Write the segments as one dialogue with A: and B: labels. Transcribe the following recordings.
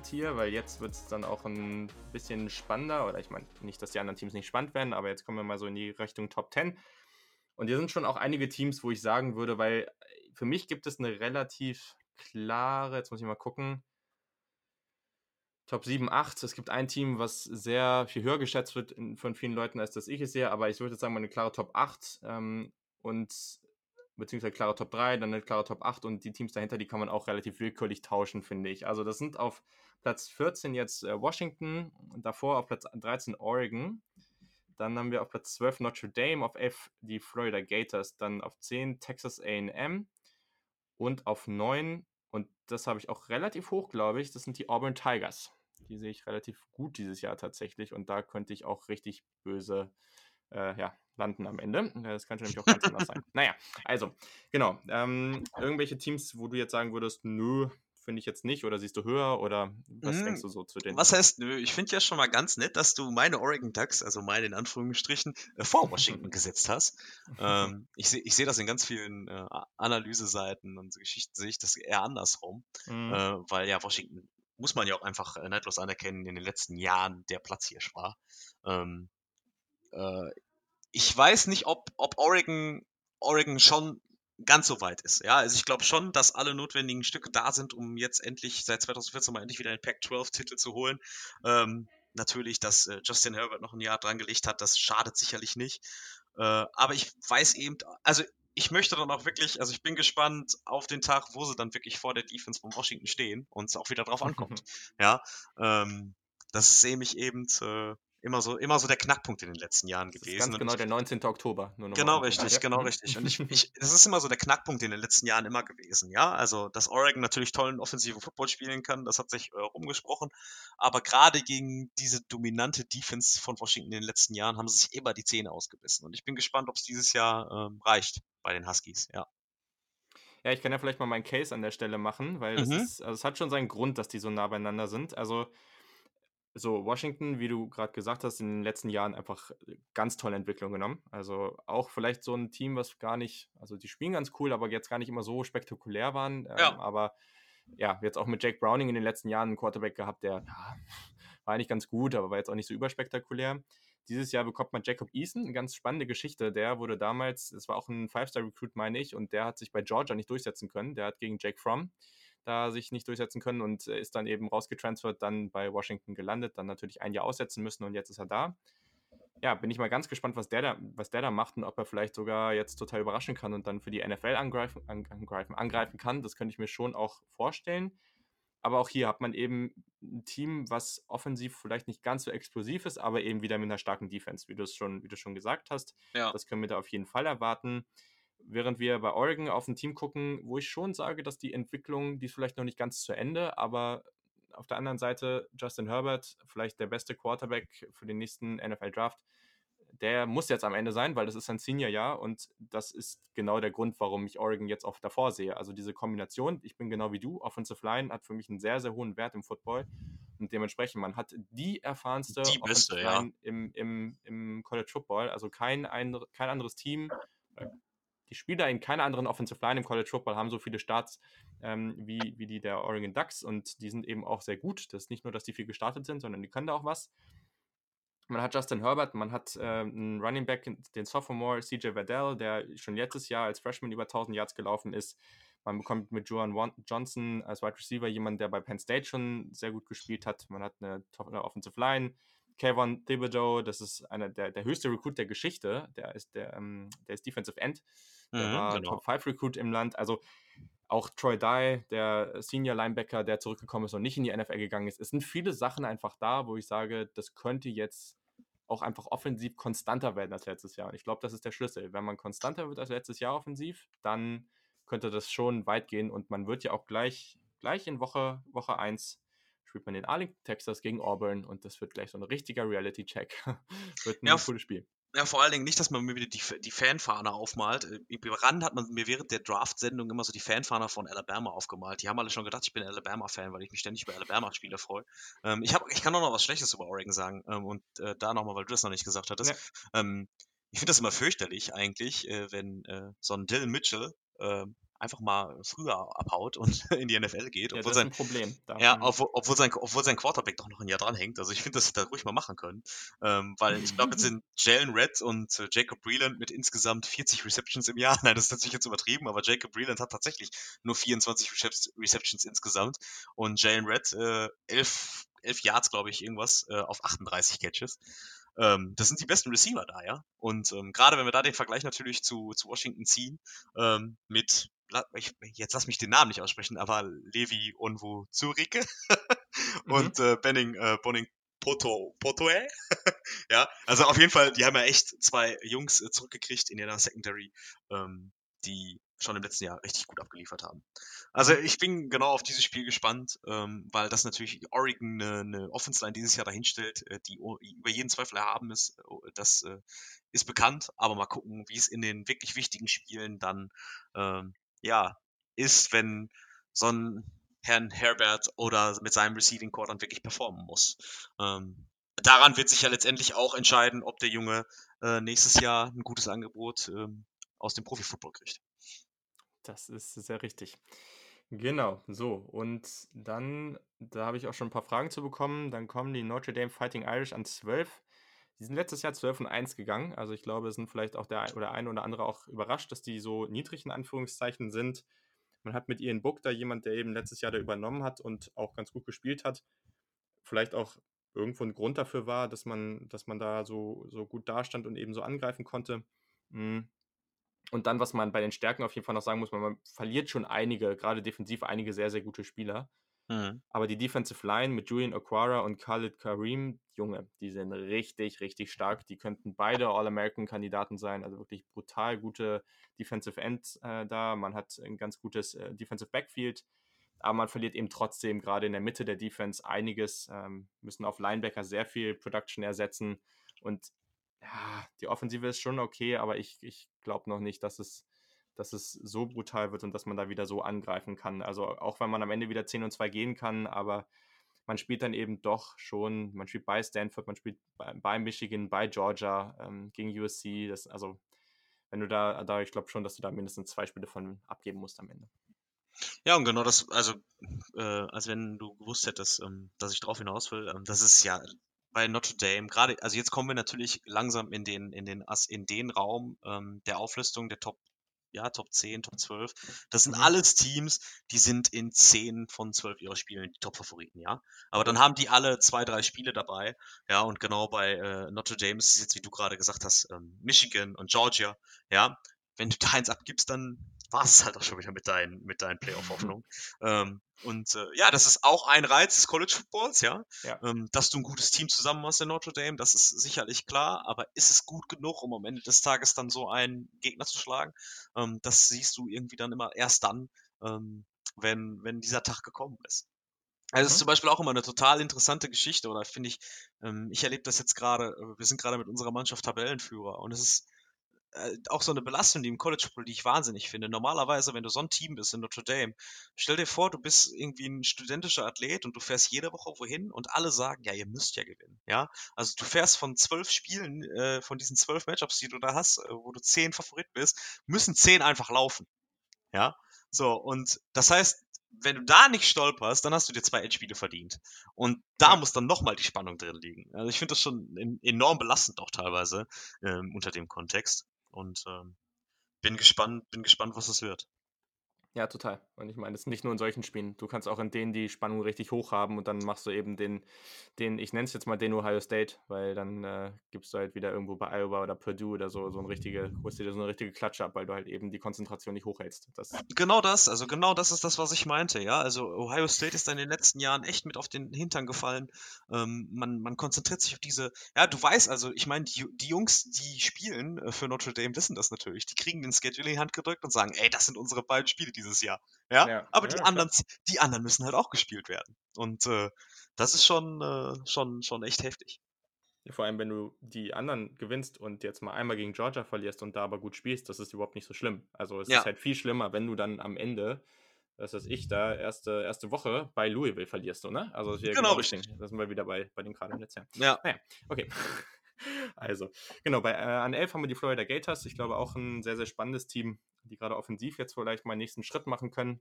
A: Tier, weil jetzt wird es dann auch ein bisschen spannender. Oder ich meine, nicht, dass die anderen Teams nicht spannend werden, aber jetzt kommen wir mal so in die Richtung Top 10. Und hier sind schon auch einige Teams, wo ich sagen würde, weil für mich gibt es eine relativ klare, jetzt muss ich mal gucken, Top 7, 8. Es gibt ein Team, was sehr viel höher geschätzt wird von vielen Leuten, als das ich es sehe, aber ich würde sagen, eine klare Top 8 ähm, und beziehungsweise klare Top 3, dann eine klare Top 8 und die Teams dahinter, die kann man auch relativ willkürlich tauschen, finde ich. Also das sind auf Platz 14 jetzt äh, Washington, davor auf Platz 13 Oregon, dann haben wir auf Platz 12 Notre Dame, auf 11 die Florida Gators, dann auf 10 Texas AM und auf 9 und das habe ich auch relativ hoch, glaube ich. Das sind die Auburn Tigers. Die sehe ich relativ gut dieses Jahr tatsächlich. Und da könnte ich auch richtig böse äh, ja, landen am Ende. Das könnte nämlich auch ganz anders sein. Naja, also, genau. Ähm, irgendwelche Teams, wo du jetzt sagen würdest, nö, finde ich jetzt nicht oder siehst du höher oder was hm, denkst du so zu den?
B: Was heißt nö? Ich finde ja schon mal ganz nett, dass du meine Oregon Ducks, also meine in Anführungsstrichen, äh, vor Washington gesetzt hast. Ähm, ich sehe ich seh das in ganz vielen äh, Analyseseiten und so Geschichten sehe ich das eher andersrum, mhm. äh, weil ja Washington muss man ja auch einfach äh, neidlos anerkennen, in den letzten Jahren der Platzhirsch war. Ähm, äh, ich weiß nicht, ob, ob Oregon, Oregon schon ganz so weit ist. Ja, also ich glaube schon, dass alle notwendigen Stücke da sind, um jetzt endlich seit 2014 mal endlich wieder einen Pac-12-Titel zu holen. Ähm, natürlich, dass äh, Justin Herbert noch ein Jahr dran gelegt hat, das schadet sicherlich nicht. Äh, aber ich weiß eben, also ich möchte dann auch wirklich, also ich bin gespannt auf den Tag, wo sie dann wirklich vor der Defense von Washington stehen und es auch wieder drauf ankommt. ja, ähm, das ist nämlich eben äh, immer so, immer so der Knackpunkt in den letzten Jahren das gewesen.
A: ganz genau ich, der 19. Oktober.
B: genau richtig, genau mhm. richtig. Und ich, ich, das ist immer so der Knackpunkt in den letzten Jahren immer gewesen. Ja, also dass Oregon natürlich tollen offensiven Football spielen kann, das hat sich äh, rumgesprochen. Aber gerade gegen diese dominante Defense von Washington in den letzten Jahren haben sie sich immer die Zähne ausgebissen. Und ich bin gespannt, ob es dieses Jahr ähm, reicht bei den Huskies. Ja.
A: Ja, ich kann ja vielleicht mal meinen Case an der Stelle machen, weil mhm. ist, also es hat schon seinen Grund, dass die so nah beieinander sind. Also so, Washington, wie du gerade gesagt hast, in den letzten Jahren einfach äh, ganz tolle Entwicklung genommen. Also auch vielleicht so ein Team, was gar nicht, also die spielen ganz cool, aber jetzt gar nicht immer so spektakulär waren. Ähm, ja. Aber ja, jetzt auch mit Jake Browning in den letzten Jahren einen Quarterback gehabt, der ja, war eigentlich ganz gut, aber war jetzt auch nicht so überspektakulär. Dieses Jahr bekommt man Jacob Eason, eine ganz spannende Geschichte. Der wurde damals, das war auch ein Five-Star-Recruit, meine ich, und der hat sich bei Georgia nicht durchsetzen können. Der hat gegen Jake Fromm da sich nicht durchsetzen können und äh, ist dann eben rausgetransfert, dann bei Washington gelandet, dann natürlich ein Jahr aussetzen müssen und jetzt ist er da. Ja, bin ich mal ganz gespannt, was der da, was der da macht und ob er vielleicht sogar jetzt total überraschen kann und dann für die NFL angreifen, angreifen, angreifen kann. Das könnte ich mir schon auch vorstellen. Aber auch hier hat man eben ein Team, was offensiv vielleicht nicht ganz so explosiv ist, aber eben wieder mit einer starken Defense, wie du es schon, wie du schon gesagt hast. Ja. Das können wir da auf jeden Fall erwarten. Während wir bei Oregon auf ein Team gucken, wo ich schon sage, dass die Entwicklung, die ist vielleicht noch nicht ganz zu Ende, aber auf der anderen Seite Justin Herbert, vielleicht der beste Quarterback für den nächsten NFL Draft, der muss jetzt am Ende sein, weil das ist sein Senior-Jahr und das ist genau der Grund, warum ich Oregon jetzt auch davor sehe. Also diese Kombination, ich bin genau wie du, Offensive Line hat für mich einen sehr, sehr hohen Wert im Football und dementsprechend, man hat die erfahrenste
B: die beste, ja.
A: im, im, im College Football, also kein, ein, kein anderes Team, äh, Spieler in keiner anderen Offensive Line im College Football haben so viele Starts ähm, wie, wie die der Oregon Ducks und die sind eben auch sehr gut. Das ist nicht nur, dass die viel gestartet sind, sondern die können da auch was. Man hat Justin Herbert, man hat äh, einen Running Back, den Sophomore CJ Verdell, der schon letztes Jahr als Freshman über 1000 Yards gelaufen ist. Man bekommt mit Joan Johnson als Wide Receiver jemanden, der bei Penn State schon sehr gut gespielt hat. Man hat eine, eine Offensive Line. Kevin Thibodeau, das ist einer der, der höchste Recruit der Geschichte. Der ist, der, ähm, der ist Defensive End. Der mhm, war genau. Top 5 Recruit im Land. Also auch Troy Dye, der Senior Linebacker, der zurückgekommen ist und nicht in die NFL gegangen ist. Es sind viele Sachen einfach da, wo ich sage, das könnte jetzt auch einfach offensiv konstanter werden als letztes Jahr. Und ich glaube, das ist der Schlüssel. Wenn man konstanter wird als letztes Jahr offensiv, dann könnte das schon weit gehen und man wird ja auch gleich, gleich in Woche, Woche 1 spielt man in Arlington, Texas gegen Auburn und das wird gleich so ein richtiger Reality-Check. wird ein ja, cooles Spiel.
B: Ja, vor allen Dingen nicht, dass man mir wieder die, die Fanfahne aufmalt. Äh, Im Rand hat man mir während der Draft-Sendung immer so die Fanfahne von Alabama aufgemalt. Die haben alle schon gedacht, ich bin Alabama-Fan, weil ich mich ständig über Alabama-Spiele freue. Ähm, ich, hab, ich kann auch noch was Schlechtes über Oregon sagen. Ähm, und äh, da nochmal, weil du das noch nicht gesagt hattest. Ja. Ähm, ich finde das immer fürchterlich eigentlich, äh, wenn äh, so ein Dylan Mitchell ähm, einfach mal früher abhaut und in die NFL geht.
A: Ja,
B: Obwohl
A: das ist
B: sein,
A: ein Problem. Da
B: ja, obwohl, obwohl, sein, obwohl sein Quarterback doch noch ein Jahr dranhängt. Also ich finde, dass sie das ruhig mal machen können. Ähm, weil ich glaube, jetzt sind Jalen Red und äh, Jacob Breland mit insgesamt 40 Receptions im Jahr. Nein, das ist natürlich jetzt übertrieben, aber Jacob Breland hat tatsächlich nur 24 Recep- Receptions insgesamt und Jalen Red äh, 11, 11 Yards, glaube ich, irgendwas äh, auf 38 Catches. Ähm, das sind die besten Receiver da, ja. Und ähm, gerade wenn wir da den Vergleich natürlich zu, zu Washington ziehen, ähm, mit, ich, jetzt lass mich den Namen nicht aussprechen, aber Levi Onwu Zurike
A: Mhm.
B: und äh, Benning äh, Bonning Poto, Potoe. ja, also auf jeden Fall, die haben ja echt zwei Jungs äh, zurückgekriegt in ihrer Secondary, ähm, die schon im letzten Jahr richtig gut abgeliefert haben. Also ich bin genau auf dieses Spiel gespannt, ähm, weil das natürlich Oregon eine, eine Offense-Line dieses Jahr dahinstellt, äh, die über jeden Zweifel erhaben ist. Äh, Das äh, ist bekannt, aber mal gucken, wie es in den wirklich wichtigen Spielen dann ähm, ja ist, wenn so ein Herrn Herbert oder mit seinem Receiving Core dann wirklich performen muss. Ähm, daran wird sich ja letztendlich auch entscheiden, ob der Junge äh, nächstes Jahr ein gutes Angebot ähm, aus dem Profifootball kriegt.
A: Das ist sehr richtig. Genau, so. Und dann, da habe ich auch schon ein paar Fragen zu bekommen. Dann kommen die Notre Dame Fighting Irish an 12. Die sind letztes Jahr 12 und 1 gegangen. Also ich glaube, sind vielleicht auch der oder ein oder andere auch überrascht, dass die so niedrig in Anführungszeichen sind. Man hat mit Ian Book da jemand, der eben letztes Jahr da übernommen hat und auch ganz gut gespielt hat. Vielleicht auch irgendwo ein Grund dafür war, dass man, dass man da so, so gut dastand und eben so angreifen konnte. Mm. Und dann, was man bei den Stärken auf jeden Fall noch sagen muss, man, man verliert schon einige, gerade defensiv einige sehr, sehr gute Spieler.
B: Mhm.
A: Aber die Defensive Line mit Julian Aquara und Khalid Kareem, Junge, die sind richtig, richtig stark. Die könnten beide All-American-Kandidaten sein. Also wirklich brutal gute Defensive End äh, da. Man hat ein ganz gutes äh, Defensive Backfield. Aber man verliert eben trotzdem gerade in der Mitte der Defense einiges. Ähm, müssen auf Linebacker sehr viel Production ersetzen. Und ja, die Offensive ist schon okay, aber ich, ich glaube noch nicht, dass es, dass es so brutal wird und dass man da wieder so angreifen kann. Also auch wenn man am Ende wieder 10 und 2 gehen kann, aber man spielt dann eben doch schon, man spielt bei Stanford, man spielt bei, Michigan, bei Georgia, ähm, gegen USC. Das, also wenn du da, da ich glaube schon, dass du da mindestens zwei Spiele von abgeben musst am Ende.
B: Ja, und genau das, also, äh, als wenn du gewusst hättest, ähm, dass ich drauf hinaus will, ähm, das ist ja bei Notre Dame, gerade, also jetzt kommen wir natürlich langsam in den, in den, in den Raum ähm, der Auflistung der Top, ja, Top 10, Top 12. Das sind
A: Mhm.
B: alles Teams, die sind in 10 von 12 ihrer Spielen die Top-Favoriten, ja. Aber dann haben die alle zwei, drei Spiele dabei, ja, und genau bei äh, Notre Dame ist es jetzt, wie du gerade gesagt hast, ähm, Michigan und Georgia, ja. Wenn du da eins abgibst, dann war es halt auch schon wieder mit deinen, mit deinen Playoff-Hoffnungen. ähm, und äh, ja, das ist auch ein Reiz des College Footballs, ja.
A: Ja.
B: Ähm, dass du ein gutes Team zusammen hast in Notre Dame, das ist sicherlich klar, aber ist es gut genug, um am Ende des Tages dann so einen Gegner zu schlagen? Ähm, das siehst du irgendwie dann immer erst dann, ähm, wenn, wenn dieser Tag gekommen ist. Also, das ist
A: Mhm.
B: zum Beispiel auch immer eine total interessante Geschichte, oder finde ich, ähm, ich erlebe das jetzt gerade, äh, wir sind gerade mit unserer Mannschaft Tabellenführer und es ist auch so eine Belastung, die im College Football, die ich wahnsinnig finde. Normalerweise, wenn du so ein Team bist in Notre Dame, stell dir vor, du bist irgendwie ein studentischer Athlet und du fährst jede Woche wohin und alle sagen, ja, ihr müsst ja gewinnen, ja. Also du fährst von zwölf Spielen, äh, von diesen zwölf Matchups, die du da hast, äh, wo du zehn Favorit bist, müssen zehn einfach laufen, ja. So, und das heißt, wenn du da nicht stolperst, dann hast du dir zwei Endspiele verdient. Und da muss dann nochmal die Spannung drin liegen. Also ich finde das schon en- enorm belastend auch teilweise ähm, unter dem Kontext. Und ähm, bin gespannt, bin gespannt, was es wird.
A: Ja, total. Und ich meine, es ist nicht nur in solchen Spielen. Du kannst auch in denen die Spannung richtig hoch haben und dann machst du eben den, den ich nenne es jetzt mal den Ohio State, weil dann äh, gibst du halt wieder irgendwo bei Iowa oder Purdue oder so so eine richtige, holst dir so eine richtige Klatsche ab, weil du halt eben die Konzentration nicht hochhältst. Das,
B: Genau das, also genau das ist das, was ich meinte, ja. Also Ohio State ist in den letzten Jahren echt mit auf den Hintern gefallen. Ähm, man, man konzentriert sich auf diese, ja, du weißt also, ich meine, die, die Jungs, die spielen äh, für Notre Dame, wissen das natürlich. Die kriegen den Schedule in die Hand gedrückt und sagen, ey, das sind unsere beiden Spiele dieses Jahr. Ja,
A: Ja,
B: aber
A: ja,
B: die anderen, die anderen müssen halt auch gespielt werden. Und äh, das ist schon, äh, schon, schon echt heftig.
A: vor allem, wenn du die anderen gewinnst und jetzt mal einmal gegen Georgia verlierst und da aber gut spielst, das ist überhaupt nicht so schlimm. Also es
B: Ja.
A: ist halt viel schlimmer, wenn du dann am Ende, das ist ich da, erste, erste Woche bei Louisville verlierst, du, ne? Also das
B: Genau,
A: genau
B: richtig.
A: Da sind wir wieder bei, bei den gerade letzten Jahren.
B: Ja,
A: Naja, okay. Also, genau, bei, äh, an 11 haben wir die Florida Gators. Ich glaube auch ein sehr, sehr spannendes Team, die gerade offensiv jetzt vielleicht mal einen nächsten Schritt machen können.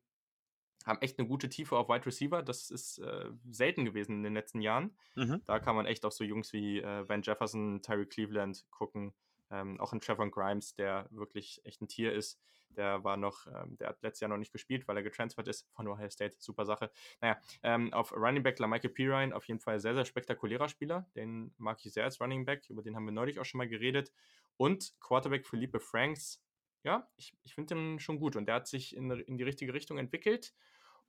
A: Haben echt eine gute Tiefe auf Wide Receiver. Das ist äh, selten gewesen in den letzten Jahren. Mhm. Da kann man echt auf so Jungs wie äh, Van Jefferson, Tyree Cleveland gucken. Ähm, auch ein Trevor Grimes, der wirklich echt ein Tier ist. Der war noch, ähm, der hat letztes Jahr noch nicht gespielt, weil er getransfert ist von Ohio State. Super Sache. Naja, ähm, auf Running Back Michael Pirine auf jeden Fall sehr, sehr spektakulärer Spieler. Den mag ich sehr als Running Back. Über den haben wir neulich auch schon mal geredet. Und Quarterback Philippe Franks. Ja, ich, ich finde den schon gut und der hat sich in, in die richtige Richtung entwickelt.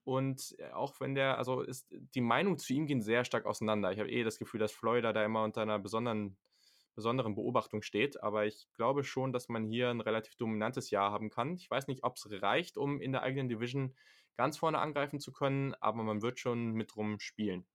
A: Und äh, auch wenn der, also ist, die Meinungen zu ihm gehen sehr stark auseinander. Ich habe eh das Gefühl, dass Florida da immer unter einer besonderen besonderen Beobachtung steht. Aber ich glaube schon, dass man hier ein relativ dominantes Jahr haben kann. Ich weiß nicht, ob es reicht, um in der eigenen Division ganz vorne angreifen zu können, aber man wird schon mit rum spielen.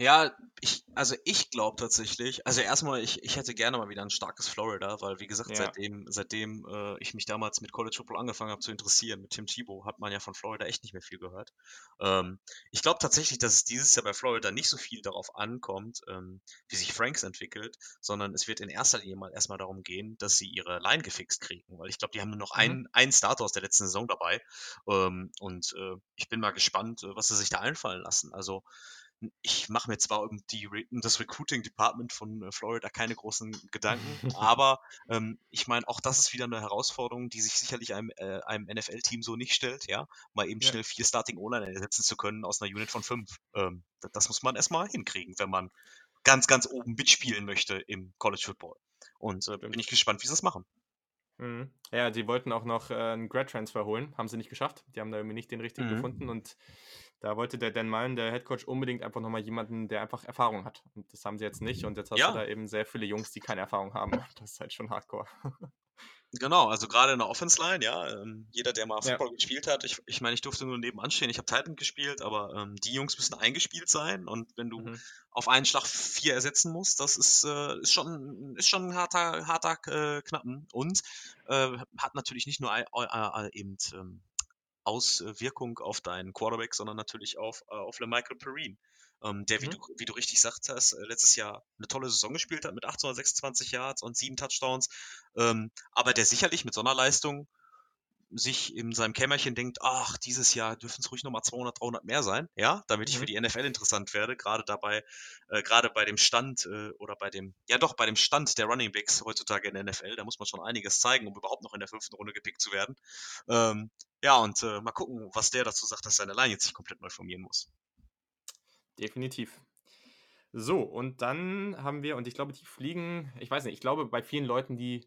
B: Ja, ich, also ich glaube tatsächlich, also erstmal, ich, ich hätte gerne mal wieder ein starkes Florida, weil wie gesagt, ja. seitdem, seitdem äh, ich mich damals mit College Football angefangen habe zu interessieren, mit Tim Tebow, hat man ja von Florida echt nicht mehr viel gehört. Ähm, ich glaube tatsächlich, dass es dieses Jahr bei Florida nicht so viel darauf ankommt, ähm, wie sich Franks entwickelt, sondern es wird in erster Linie mal erstmal darum gehen, dass sie ihre Line gefixt kriegen, weil ich glaube, die haben nur noch mhm. einen, einen Starter aus der letzten Saison dabei. Ähm, und äh, ich bin mal gespannt, äh, was sie sich da einfallen lassen. Also ich mache mir zwar um, die, um das Recruiting Department von äh, Florida keine großen Gedanken, aber ähm, ich meine, auch das ist wieder eine Herausforderung, die sich sicherlich einem, äh, einem NFL-Team so nicht stellt, ja, mal eben ja. schnell vier Starting Online ersetzen zu können aus einer Unit von fünf. Ähm, das, das muss man erstmal hinkriegen, wenn man ganz, ganz oben mitspielen möchte im College Football. Und äh, bin ich gespannt, wie sie das machen.
A: Mhm. Ja, die wollten auch noch äh, einen Grad-Transfer holen, haben sie nicht geschafft. Die haben da irgendwie nicht den richtigen mhm. gefunden und da wollte der Dan Mullen, der Headcoach, unbedingt einfach nochmal jemanden, der einfach Erfahrung hat. Und das haben sie jetzt nicht. Und jetzt hast ja. du da eben sehr viele Jungs, die keine Erfahrung haben. Das ist halt schon hardcore.
B: Genau, also gerade in der Offense-Line, ja. Ähm, jeder, der mal Football ja. gespielt hat, ich, ich meine, ich durfte nur nebenan stehen, ich habe Titan gespielt, aber ähm, die Jungs müssen eingespielt sein und wenn du mhm. auf einen Schlag vier ersetzen musst, das ist, äh, ist schon ist schon ein harter, harter äh, Knappen und äh, hat natürlich nicht nur eben ähm, Auswirkung auf deinen Quarterback, sondern natürlich auf, äh, auf Michael Perrine. Ähm, der, wie, mhm. du, wie du richtig sagt hast, äh, letztes Jahr eine tolle Saison gespielt hat mit 826 Yards und sieben Touchdowns, ähm, aber der sicherlich mit so einer Leistung sich in seinem Kämmerchen denkt, ach, dieses Jahr dürfen es ruhig nochmal 200, 300 mehr sein, ja, damit ich für mhm. die NFL interessant werde, gerade dabei, äh, gerade bei dem Stand äh, oder bei dem, ja doch, bei dem Stand der Running Backs heutzutage in der NFL, da muss man schon einiges zeigen, um überhaupt noch in der fünften Runde gepickt zu werden. Ähm, ja, und äh, mal gucken, was der dazu sagt, dass seine Line jetzt sich komplett neu formieren muss.
A: Definitiv. So, und dann haben wir, und ich glaube, die fliegen, ich weiß nicht, ich glaube, bei vielen Leuten, die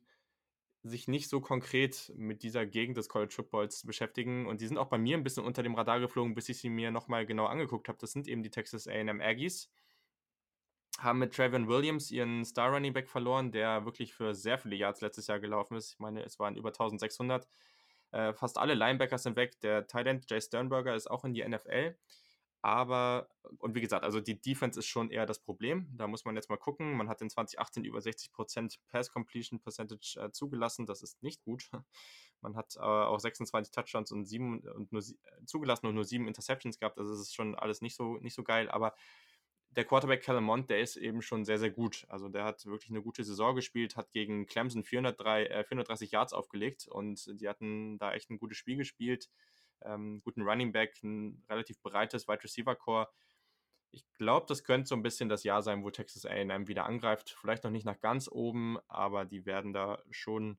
A: sich nicht so konkret mit dieser Gegend des College Footballs beschäftigen. Und die sind auch bei mir ein bisschen unter dem Radar geflogen, bis ich sie mir nochmal genau angeguckt habe. Das sind eben die Texas AM Aggies. Haben mit Travion Williams ihren Star Running Back verloren, der wirklich für sehr viele Yards letztes Jahr gelaufen ist. Ich meine, es waren über 1600. Äh, fast alle Linebackers sind weg. Der Tight End Jay Sternberger ist auch in die NFL. Aber, und wie gesagt, also die Defense ist schon eher das Problem. Da muss man jetzt mal gucken. Man hat in 2018 über 60% Pass Completion Percentage äh, zugelassen. Das ist nicht gut. Man hat äh, auch 26 Touchdowns und, sieben, und nur äh, zugelassen und nur sieben Interceptions gehabt. Also es ist schon alles nicht so, nicht so geil. Aber der Quarterback Calamont, der ist eben schon sehr, sehr gut. Also der hat wirklich eine gute Saison gespielt, hat gegen Clemson 403, äh, 430 Yards aufgelegt und die hatten da echt ein gutes Spiel gespielt ähm, guten Running Back, ein relativ breites Wide Receiver Core. Ich glaube, das könnte so ein bisschen das Jahr sein, wo Texas A&M wieder angreift. Vielleicht noch nicht nach ganz oben, aber die werden da schon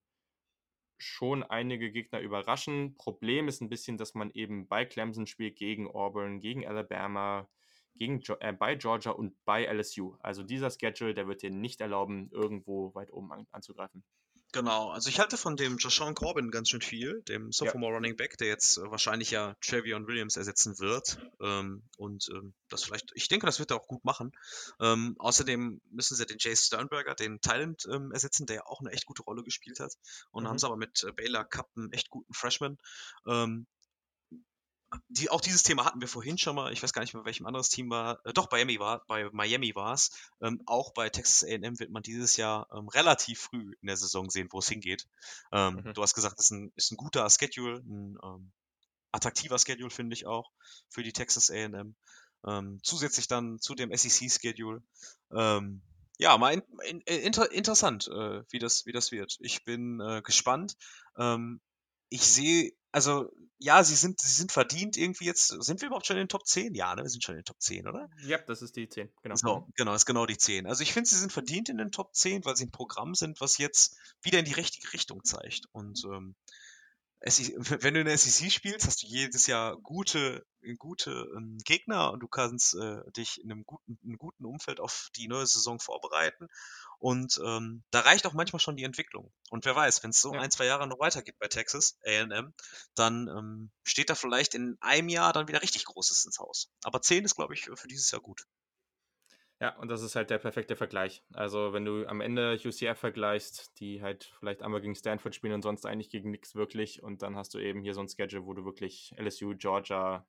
A: schon einige Gegner überraschen. Problem ist ein bisschen, dass man eben bei Clemson spielt gegen Auburn, gegen Alabama, gegen, äh, bei Georgia und bei LSU. Also dieser Schedule, der wird dir nicht erlauben, irgendwo weit oben an, anzugreifen.
B: Genau, also ich halte von dem Joshawn Corbin ganz schön viel, dem Sophomore ja. Running Back, der jetzt äh, wahrscheinlich ja Trevion Williams ersetzen wird. Ähm, und ähm, das vielleicht, ich denke, das wird er auch gut machen. Ähm, außerdem müssen sie den Jay Sternberger, den Thailand, ähm, ersetzen, der ja auch eine echt gute Rolle gespielt hat. Und mhm. haben sie aber mit äh, Baylor Cup einen echt guten Freshman. Die, auch dieses Thema hatten wir vorhin schon mal. Ich weiß gar nicht mehr, welchem anderes Team war. Äh, doch, bei Miami war, bei Miami war es. Ähm, auch bei Texas A&M wird man dieses Jahr ähm, relativ früh in der Saison sehen, wo es hingeht. Ähm, mhm. Du hast gesagt, es ist ein, ist ein guter Schedule, ein ähm, attraktiver Schedule finde ich auch für die Texas A&M. Ähm, zusätzlich dann zu dem SEC-Schedule. Ähm, ja, mal in, in, inter, interessant, äh, wie, das, wie das wird. Ich bin äh, gespannt. Ich sehe, also ja, sie sind, sie sind verdient irgendwie jetzt. Sind wir überhaupt schon in den Top 10? Ja, ne? Wir sind schon in den Top 10, oder?
A: Ja, das ist die 10, genau.
B: So, genau, ist genau die 10. Also ich finde, sie sind verdient in den Top 10, weil sie ein Programm sind, was jetzt wieder in die richtige Richtung zeigt. Und ähm, wenn du in der SEC spielst, hast du jedes Jahr gute, gute ähm, Gegner und du kannst äh, dich in einem guten, in einem guten Umfeld auf die neue Saison vorbereiten. Und ähm, da reicht auch manchmal schon die Entwicklung. Und wer weiß, wenn es so ja. ein, zwei Jahre noch weitergeht bei Texas AM, dann ähm, steht da vielleicht in einem Jahr dann wieder richtig Großes ins Haus. Aber 10 ist, glaube ich, für dieses Jahr gut.
A: Ja, und das ist halt der perfekte Vergleich. Also, wenn du am Ende UCF vergleichst, die halt vielleicht einmal gegen Stanford spielen und sonst eigentlich gegen nichts wirklich, und dann hast du eben hier so ein Schedule, wo du wirklich LSU, Georgia,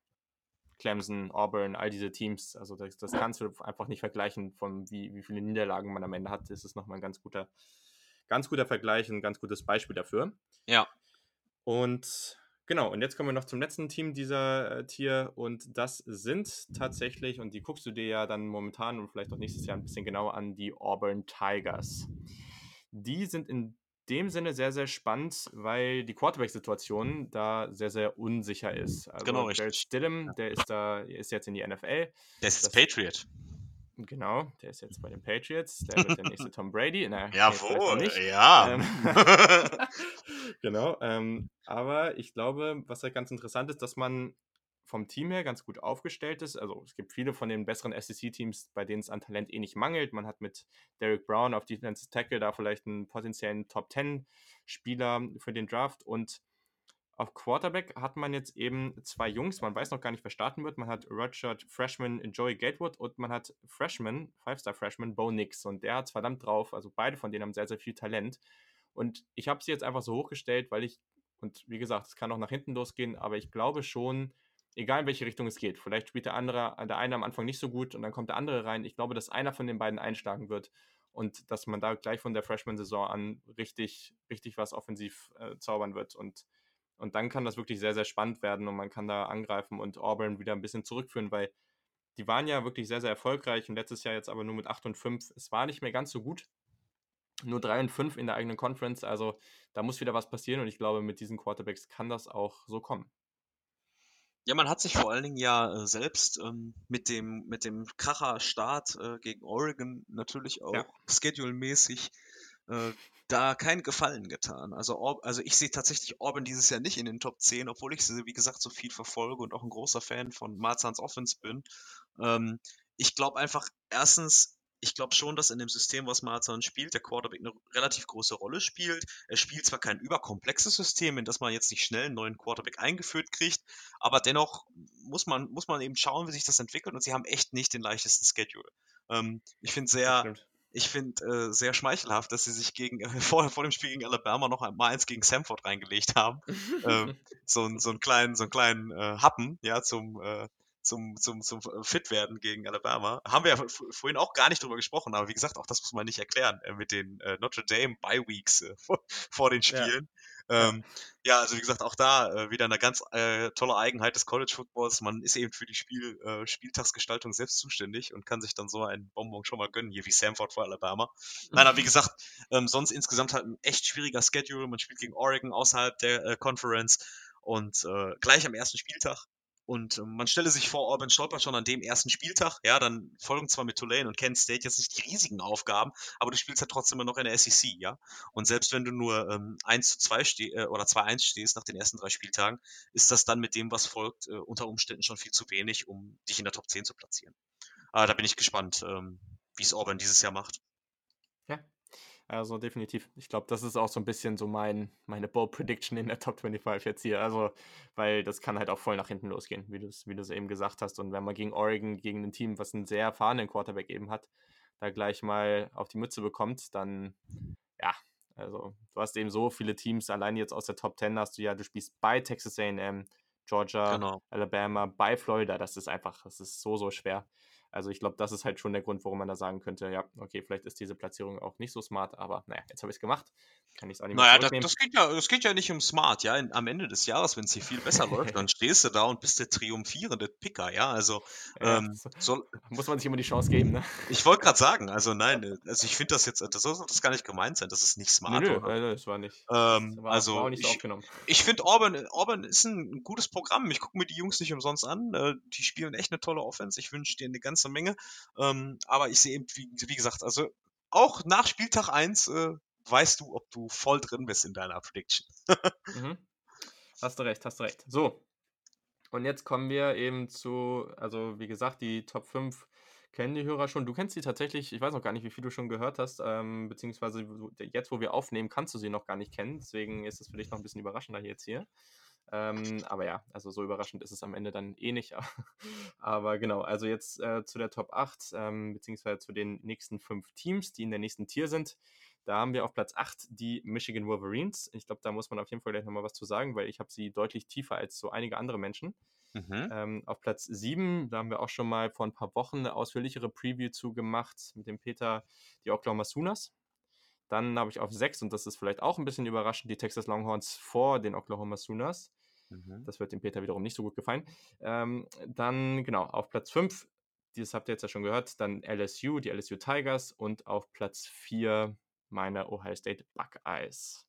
A: Clemson, Auburn, all diese Teams, also das, das kannst du einfach nicht vergleichen, von wie, wie viele Niederlagen man am Ende hat. Das ist nochmal ein ganz guter, ganz guter Vergleich, ein ganz gutes Beispiel dafür.
B: Ja.
A: Und Genau, und jetzt kommen wir noch zum letzten Team dieser äh, Tier und das sind tatsächlich, und die guckst du dir ja dann momentan und vielleicht auch nächstes Jahr ein bisschen genauer an, die Auburn Tigers. Die sind in dem Sinne sehr, sehr spannend, weil die Quarterback-Situation da sehr, sehr unsicher ist.
B: Also genau,
A: Jared Stidham, der ist da, ist jetzt in die NFL.
B: Der ist das, Patriot.
A: Genau, der ist jetzt bei den Patriots. Der wird der nächste Tom Brady.
B: Na, Jawohl, ja. Ähm,
A: genau, ähm, aber ich glaube, was halt ganz interessant ist, dass man vom Team her ganz gut aufgestellt ist. Also es gibt viele von den besseren SEC-Teams, bei denen es an Talent eh nicht mangelt. Man hat mit Derek Brown auf Defensive Tackle da vielleicht einen potenziellen Top-10-Spieler für den Draft und auf Quarterback hat man jetzt eben zwei Jungs. Man weiß noch gar nicht, wer starten wird. Man hat Roger Freshman Joey Gatewood und man hat Freshman, Five-Star Freshman Bo Nix. Und der hat verdammt drauf. Also beide von denen haben sehr, sehr viel Talent. Und ich habe sie jetzt einfach so hochgestellt, weil ich, und wie gesagt, es kann auch nach hinten losgehen, aber ich glaube schon, egal in welche Richtung es geht, vielleicht spielt der andere, der eine am Anfang nicht so gut und dann kommt der andere rein. Ich glaube, dass einer von den beiden einschlagen wird und dass man da gleich von der Freshman-Saison an richtig, richtig was offensiv äh, zaubern wird. Und und dann kann das wirklich sehr, sehr spannend werden und man kann da angreifen und Auburn wieder ein bisschen zurückführen, weil die waren ja wirklich sehr, sehr erfolgreich und letztes Jahr jetzt aber nur mit 8 und 5. Es war nicht mehr ganz so gut. Nur 3 und 5 in der eigenen Conference. Also da muss wieder was passieren und ich glaube, mit diesen Quarterbacks kann das auch so kommen.
B: Ja, man hat sich vor allen Dingen ja äh, selbst ähm, mit dem, mit dem Kracher-Start äh, gegen Oregon natürlich auch ja. schedule-mäßig äh, da keinen Gefallen getan. Also, also ich sehe tatsächlich Orban dieses Jahr nicht in den Top 10, obwohl ich sie, wie gesagt, so viel verfolge und auch ein großer Fan von Marzans Offense bin. Ähm, ich glaube einfach, erstens, ich glaube schon, dass in dem System, was Marzahn spielt, der Quarterback eine relativ große Rolle spielt. Er spielt zwar kein überkomplexes System, in das man jetzt nicht schnell einen neuen Quarterback eingeführt kriegt, aber dennoch muss man, muss man eben schauen, wie sich das entwickelt und sie haben echt nicht den leichtesten Schedule. Ähm, ich finde sehr, ich finde äh, sehr schmeichelhaft, dass sie sich gegen äh, vor, vor dem Spiel gegen Alabama noch einmal eins gegen Samford reingelegt haben. ähm, so, so einen kleinen, so einen kleinen äh, Happen, ja, zum, äh, zum, zum, zum Fit-Werden gegen Alabama. Haben wir ja vorhin auch gar nicht drüber gesprochen, aber wie gesagt, auch das muss man nicht erklären äh, mit den äh, Notre Dame Bye-Weeks äh, vor, den Spielen. Ja. Ähm, ja, also wie gesagt, auch da äh, wieder eine ganz äh, tolle Eigenheit des College Footballs. Man ist eben für die Spiel, äh, Spieltagsgestaltung selbst zuständig und kann sich dann so einen Bonbon schon mal gönnen, hier wie Samford vor Alabama. Nein, aber wie gesagt, ähm, sonst insgesamt halt ein echt schwieriger Schedule. Man spielt gegen Oregon außerhalb der äh, Conference und äh, gleich am ersten Spieltag und ähm, man stelle sich vor, Auburn stolpert schon an dem ersten Spieltag. Ja, dann folgen zwar mit Tulane und Kent State jetzt nicht die riesigen Aufgaben, aber du spielst halt trotzdem immer noch in der SEC, ja. Und selbst wenn du nur ähm, 1 zu 2 steh, äh, oder 2-1 stehst nach den ersten drei Spieltagen, ist das dann mit dem, was folgt, äh, unter Umständen schon viel zu wenig, um dich in der Top 10 zu platzieren. Aber da bin ich gespannt, ähm, wie es Auburn dieses Jahr macht.
A: Also definitiv. Ich glaube, das ist auch so ein bisschen so mein, meine Bold Prediction in der Top 25 jetzt hier. Also, weil das kann halt auch voll nach hinten losgehen, wie du es wie eben gesagt hast. Und wenn man gegen Oregon, gegen ein Team, was einen sehr erfahrenen Quarterback eben hat, da gleich mal auf die Mütze bekommt, dann ja, also du hast eben so viele Teams, allein jetzt aus der Top 10 hast du ja, du spielst bei Texas AM, Georgia, genau. Alabama, bei Florida, das ist einfach, das ist so, so schwer. Also ich glaube, das ist halt schon der Grund, warum man da sagen könnte, ja, okay, vielleicht ist diese Platzierung auch nicht so smart, aber naja, jetzt habe ich es gemacht. Kann ich es auch nicht
B: mehr Naja, das, das, geht ja, das geht ja nicht um smart, ja. In, am Ende des Jahres, wenn es hier viel besser läuft, dann stehst du da und bist der triumphierende Picker, ja. Also ja, ähm,
A: soll, muss man sich immer die Chance geben, ne?
B: Ich wollte gerade sagen, also nein, äh, also ich finde das jetzt, das soll das gar nicht gemeint sein, das ist nicht smart.
A: Nö, nö, das war nicht.
B: Ähm, war, also war ich, ich finde Auburn, Auburn ist ein gutes Programm. Ich gucke mir die Jungs nicht umsonst an. Äh, die spielen echt eine tolle Offense. Ich wünsche denen eine ganze Menge. Ähm, aber ich sehe eben, wie, wie, gesagt, also auch nach Spieltag 1 äh, weißt du, ob du voll drin bist in deiner Prediction.
A: mhm. Hast du recht, hast du recht. So. Und jetzt kommen wir eben zu, also wie gesagt, die Top 5 kennen die Hörer schon. Du kennst sie tatsächlich, ich weiß noch gar nicht, wie viel du schon gehört hast, ähm, beziehungsweise jetzt, wo wir aufnehmen, kannst du sie noch gar nicht kennen. Deswegen ist es für dich noch ein bisschen überraschender jetzt hier. Ähm, aber ja, also so überraschend ist es am Ende dann eh nicht. aber genau, also jetzt äh, zu der Top 8, ähm, beziehungsweise zu den nächsten fünf Teams, die in der nächsten Tier sind. Da haben wir auf Platz 8 die Michigan Wolverines. Ich glaube, da muss man auf jeden Fall gleich nochmal was zu sagen, weil ich habe sie deutlich tiefer als so einige andere Menschen. Mhm. Ähm, auf Platz 7, da haben wir auch schon mal vor ein paar Wochen eine ausführlichere Preview zu gemacht mit dem Peter, die Oklahoma Sooners. Dann habe ich auf 6, und das ist vielleicht auch ein bisschen überraschend, die Texas Longhorns vor den Oklahoma Sooners. Mhm. Das wird dem Peter wiederum nicht so gut gefallen. Ähm, dann, genau, auf Platz 5, das habt ihr jetzt ja schon gehört, dann LSU, die LSU Tigers und auf Platz 4 meine Ohio State Buckeyes.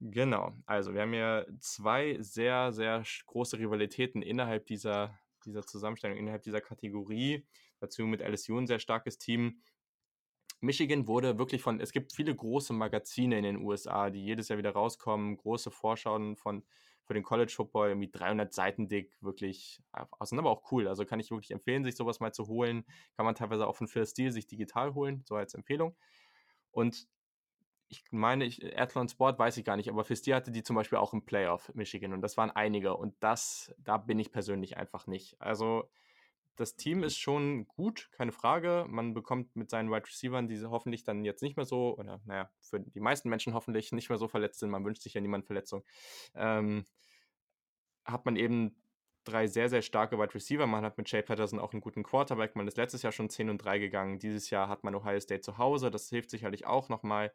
A: Genau, also wir haben hier zwei sehr, sehr große Rivalitäten innerhalb dieser, dieser Zusammenstellung, innerhalb dieser Kategorie. Dazu mit LSU ein sehr starkes Team. Michigan wurde wirklich von, es gibt viele große Magazine in den USA, die jedes Jahr wieder rauskommen, große Vorschauen von, für den College Football, irgendwie 300 Seiten dick, wirklich, sind aber auch cool. Also kann ich wirklich empfehlen, sich sowas mal zu holen. Kann man teilweise auch von Phil Steele sich digital holen, so als Empfehlung. Und ich meine, ich, Athlon Sport weiß ich gar nicht, aber Phil hatte die zum Beispiel auch im Playoff Michigan und das waren einige und das, da bin ich persönlich einfach nicht. Also das Team ist schon gut, keine Frage. Man bekommt mit seinen Wide Receivers, die hoffentlich dann jetzt nicht mehr so, oder naja, für die meisten Menschen hoffentlich nicht mehr so verletzt sind, man wünscht sich ja niemand Verletzung, ähm, hat man eben drei sehr, sehr starke Wide Receiver. Man hat mit Jay Patterson auch einen guten Quarterback. Man ist letztes Jahr schon 10 und 3 gegangen. Dieses Jahr hat man Ohio State zu Hause. Das hilft sicherlich auch nochmal.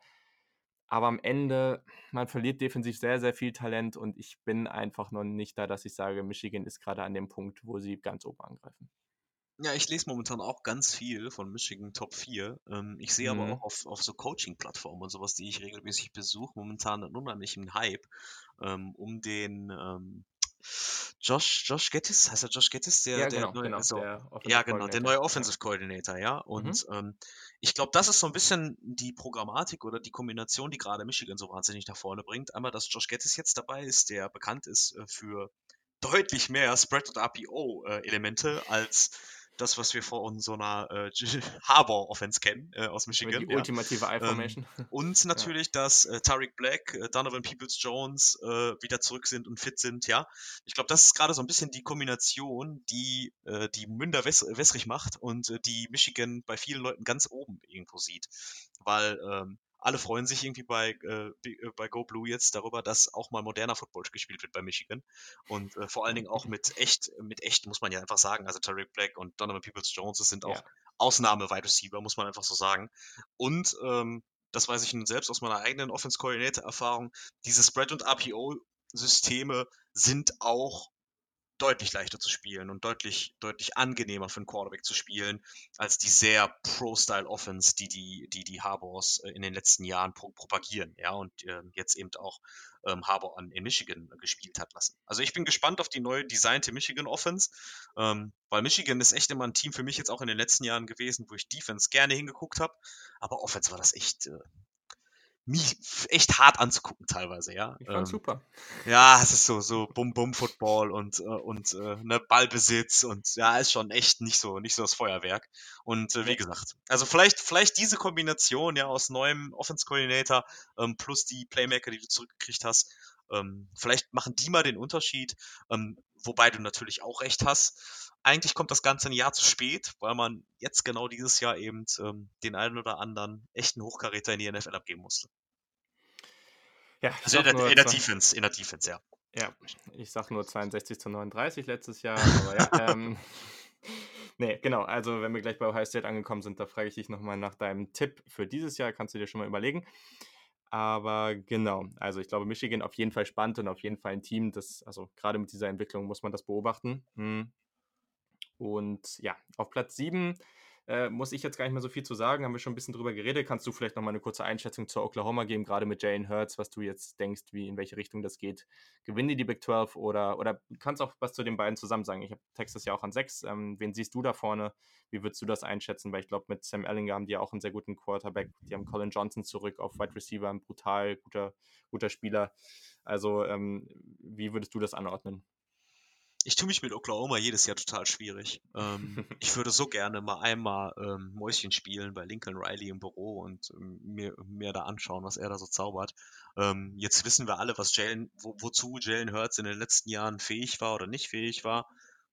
A: Aber am Ende, man verliert defensiv sehr, sehr viel Talent und ich bin einfach noch nicht da, dass ich sage, Michigan ist gerade an dem Punkt, wo sie ganz oben angreifen.
B: Ja, ich lese momentan auch ganz viel von Michigan Top 4. Ähm, ich sehe mhm. aber auch auf, auf so Coaching-Plattformen und sowas, die ich regelmäßig besuche, momentan einen unheimlichen Hype ähm, um den ähm, Josh, Josh Gettis, heißt er Josh Gettis, der, ja, der genau, neue, genau, also, der ja, genau, der neue Offensive. Coordinator, ja. Und mhm. ähm, ich glaube, das ist so ein bisschen die Programmatik oder die Kombination, die gerade Michigan so wahnsinnig nach vorne bringt. Einmal, dass Josh Gettis jetzt dabei ist, der bekannt ist äh, für deutlich mehr Spread- und RPO-Elemente äh, als das, was wir von so einer äh, Harbor-Offense kennen äh, aus Michigan.
A: Die ja. ultimative I-Formation.
B: Ähm, und natürlich, ja. dass äh, Tariq Black, äh, Donovan Peoples-Jones äh, wieder zurück sind und fit sind, ja. Ich glaube, das ist gerade so ein bisschen die Kombination, die äh, die Münder wäss wässrig macht und äh, die Michigan bei vielen Leuten ganz oben irgendwo sieht. Weil ähm, alle freuen sich irgendwie bei, äh, äh bei Go Blue jetzt darüber, dass auch mal moderner Football gespielt wird bei Michigan. Und äh, vor allen Dingen auch mit echt, mit echt, muss man ja einfach sagen. Also Tariq Black und Donovan Peoples Jones, das sind auch ja. Ausnahme-Wide Receiver, muss man einfach so sagen. Und ähm, das weiß ich nun selbst aus meiner eigenen Offense-Coordinator-Erfahrung, diese Spread- und RPO-Systeme sind auch deutlich leichter zu spielen und deutlich, deutlich angenehmer für einen Quarterback zu spielen, als die sehr Pro-Style-Offense, die die, die, die Harbors äh, in den letzten Jahren pro propagieren, ja, und äh, jetzt eben auch ähm, Harbor an, in Michigan gespielt hat lassen. Also ich bin gespannt auf die neue designte Michigan Offense, ähm, weil Michigan ist echt immer ein Team für mich jetzt auch in den letzten Jahren gewesen, wo ich Defense gerne hingeguckt habe, aber Offense war das echt, äh, echt hart anzugucken teilweise, ja.
A: Ich fand's ähm, super.
B: Ja, es ist so, so Bum-Bum-Football und, äh, und äh, ne, Ballbesitz und ja, ist schon echt nicht so, nicht so das Feuerwerk. Und äh, wie gesagt, also vielleicht, vielleicht diese Kombination ja aus neuem Offense-Coordinator ähm, plus die Playmaker, die du zurückgekriegt hast, ähm, vielleicht machen die mal den Unterschied, ähm, wobei du natürlich auch recht hast. Eigentlich kommt das Ganze ein Jahr zu spät, weil man jetzt genau dieses Jahr eben ähm, den einen oder anderen echten Hochkaräter in die NFL abgeben musste.
A: Ja,
B: also in der, in der Defense, in der Defense, ja.
A: Ja, ich sag nur 62 zu 39 letztes Jahr, aber ja, ähm, nee, genau. Also, wenn wir gleich bei Ohio State angekommen sind, da frage ich dich nochmal nach deinem Tipp für dieses Jahr. Kannst du dir schon mal überlegen. Aber genau, also ich glaube, Michigan auf jeden Fall spannend und auf jeden Fall ein Team, das, also gerade mit dieser Entwicklung muss man das beobachten. Hm. Und ja, auf Platz 7 äh, muss ich jetzt gar nicht mehr so viel zu sagen, haben wir schon ein bisschen drüber geredet. Kannst du vielleicht nochmal eine kurze Einschätzung zur Oklahoma geben, gerade mit Jalen Hurts, was du jetzt denkst, wie in welche Richtung das geht? Gewinnen die die Big 12 oder, oder kannst auch was zu den beiden zusammen sagen? Ich habe Texas ja auch an 6. Ähm, wen siehst du da vorne? Wie würdest du das einschätzen? Weil ich glaube, mit Sam Ellinger haben die auch einen sehr guten Quarterback. Die haben Colin Johnson zurück auf Wide Receiver, ein brutal guter, guter Spieler. Also, ähm, wie würdest du das anordnen?
B: Ich tue mich mit Oklahoma jedes Jahr total schwierig. Ähm, ich würde so gerne mal einmal ähm, Mäuschen spielen bei Lincoln Riley im Büro und ähm, mir, mir da anschauen, was er da so zaubert. Ähm, jetzt wissen wir alle, was Jalen, wo, wozu Jalen Hurts in den letzten Jahren fähig war oder nicht fähig war.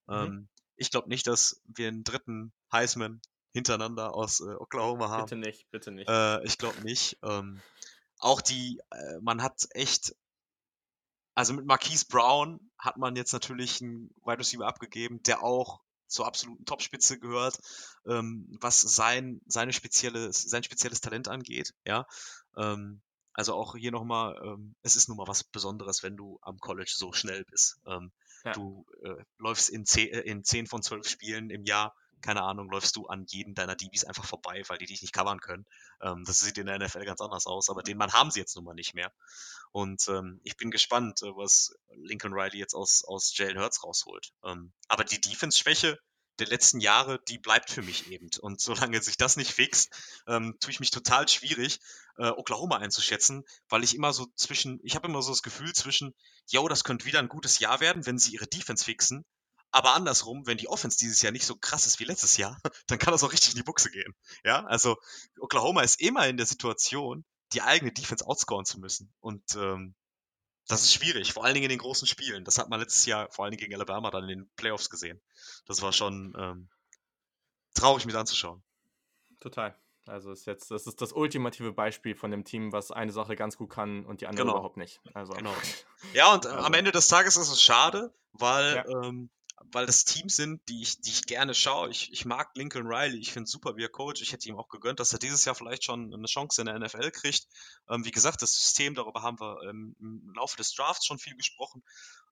B: Mhm. Ähm, ich glaube nicht, dass wir einen dritten Heisman hintereinander aus äh, Oklahoma haben.
A: Bitte nicht, bitte nicht.
B: Äh, ich glaube nicht. Ähm, auch die, äh, man hat echt also mit Marquise Brown hat man jetzt natürlich einen Wide Receiver abgegeben, der auch zur absoluten Topspitze gehört, ähm, was sein, seine spezielle, sein spezielles Talent angeht. Ja, ähm, also auch hier nochmal, ähm, es ist nun mal was Besonderes, wenn du am College so schnell bist. Ähm, ja. Du äh, läufst in, zehn, äh, in 10 von 12 Spielen im Jahr keine Ahnung, läufst du an jeden deiner DBs einfach vorbei, weil die dich nicht covern können. Ähm, das sieht in der NFL ganz anders aus, aber den Mann haben sie jetzt nun mal nicht mehr. Und ähm, ich bin gespannt, äh, was Lincoln Riley jetzt aus, aus Jalen Hurts rausholt. Ähm, aber die Defense-Schwäche der letzten Jahre, die bleibt für mich eben. Und solange sich das nicht fixt, ähm, tue ich mich total schwierig, äh, Oklahoma einzuschätzen, weil ich immer so zwischen, ich habe immer so das Gefühl zwischen, yo, das könnte wieder ein gutes Jahr werden, wenn sie ihre Defense fixen, aber andersrum, wenn die Offense dieses Jahr nicht so krass ist wie letztes Jahr, dann kann das auch richtig in die Buchse gehen. Ja, also Oklahoma ist immer in der Situation, die eigene Defense outscoren zu müssen. Und ähm, das ist schwierig, vor allen Dingen in den großen Spielen. Das hat man letztes Jahr vor allen Dingen gegen Alabama dann in den Playoffs gesehen. Das war schon ähm, traurig mit anzuschauen.
A: Total. Also ist jetzt, das ist das ultimative Beispiel von dem Team, was eine Sache ganz gut kann und die andere genau. überhaupt nicht. Also,
B: genau. Ja, und äh, also. am Ende des Tages ist es schade, weil ja. ähm, weil das Teams sind, die ich, die ich gerne schaue. Ich, ich mag Lincoln Riley, ich finde super, wie er Coach. Ich hätte ihm auch gegönnt, dass er dieses Jahr vielleicht schon eine Chance in der NFL kriegt. Ähm, wie gesagt, das System, darüber haben wir ähm, im Laufe des Drafts schon viel gesprochen.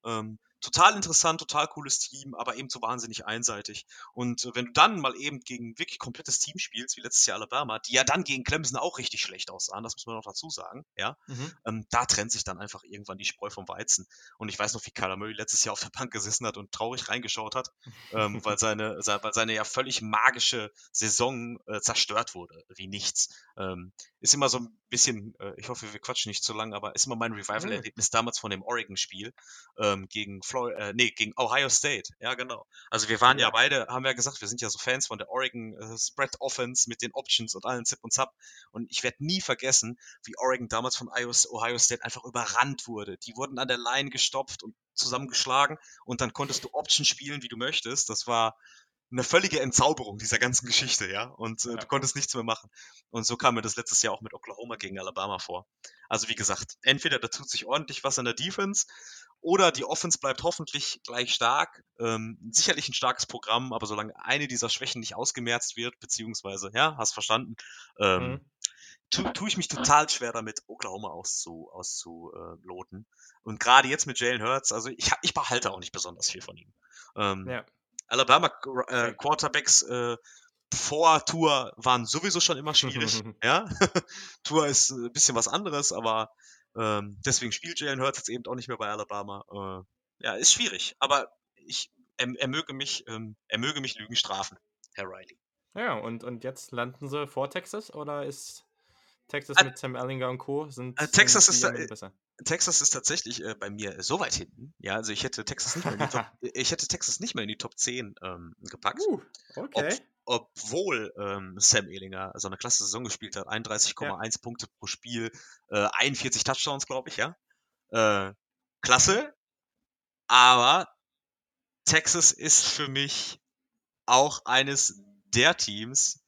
B: Ähm, total interessant, total cooles Team, aber eben so wahnsinnig einseitig. Und äh, wenn du dann mal eben gegen wirklich komplettes Team spielst, wie letztes Jahr Alabama, die ja dann gegen Clemson auch richtig schlecht aussahen, das muss man noch dazu sagen, ja, mhm. ähm, da trennt sich dann einfach irgendwann die Spreu vom Weizen. Und ich weiß noch, wie Kyler Murray letztes Jahr auf der Bank gesessen hat und traurig reingeschaut hat, ähm, weil, seine, weil seine ja völlig magische Saison äh, zerstört wurde, wie nichts. Ähm, ist immer so ein bisschen, äh, ich hoffe, wir quatschen nicht zu lang, aber ist immer mein Revival-Erlebnis mhm. damals von dem Oregon-Spiel ähm, gegen Florida, äh, nee, gegen Ohio State. Ja, genau. Also wir waren ja. beide, haben ja gesagt, wir sind ja so Fans von der Oregon äh, Spread Offense mit den Options und allen Zip und Zap. Und ich werde nie vergessen, wie Oregon damals von Ohio State einfach überrannt wurde. Die wurden an der Line gestopft und zusammengeschlagen und dann konntest du Option spielen, wie du möchtest. Das war eine völlige Entzauberung dieser ganzen Geschichte, ja. Und äh, ja. du konntest nichts mehr machen. Und so kam mir das letztes Jahr auch mit Oklahoma gegen Alabama vor. Also wie gesagt, entweder da tut sich ordentlich was an der Defense oder die Offense bleibt hoffentlich gleich stark. Ähm, sicherlich ein starkes Programm, aber solange eine dieser Schwächen nicht ausgemerzt wird, beziehungsweise, ja, hast verstanden, ähm, mhm. tue tu ich mich total schwer damit, Oklahoma auszu, auszuloten. Und gerade jetzt mit Jalen Hurts, also ich, ich behalte auch nicht besonders viel von ihm. Ähm, ja. Alabama äh, Quarterbacks äh, vor Tour waren sowieso schon immer schwierig. ja, Tour ist ein bisschen was anderes, aber ähm, deswegen spielt Jalen Hurts jetzt eben auch nicht mehr bei Alabama. Äh, ja, ist schwierig, aber ich, er, er möge mich, ähm, er möge mich Lügen strafen, Herr Riley.
A: Ja, und, und jetzt landen sie vor Texas oder ist Texas mit Sam Ellinger und Co. sind,
B: äh, Texas sind ist besser? Texas ist tatsächlich äh, bei mir so weit hinten. Ja, also ich hätte Texas nicht mehr in die Top, ich hätte Texas nicht mehr in die Top 10 ähm, gepackt. Uh, okay. Ob, obwohl ähm, Sam Ehlinger so eine klasse Saison gespielt hat, 31,1 ja. Punkte pro Spiel, äh, 41 Touchdowns, glaube ich, ja. Äh, klasse. Aber Texas ist für mich auch eines der Teams,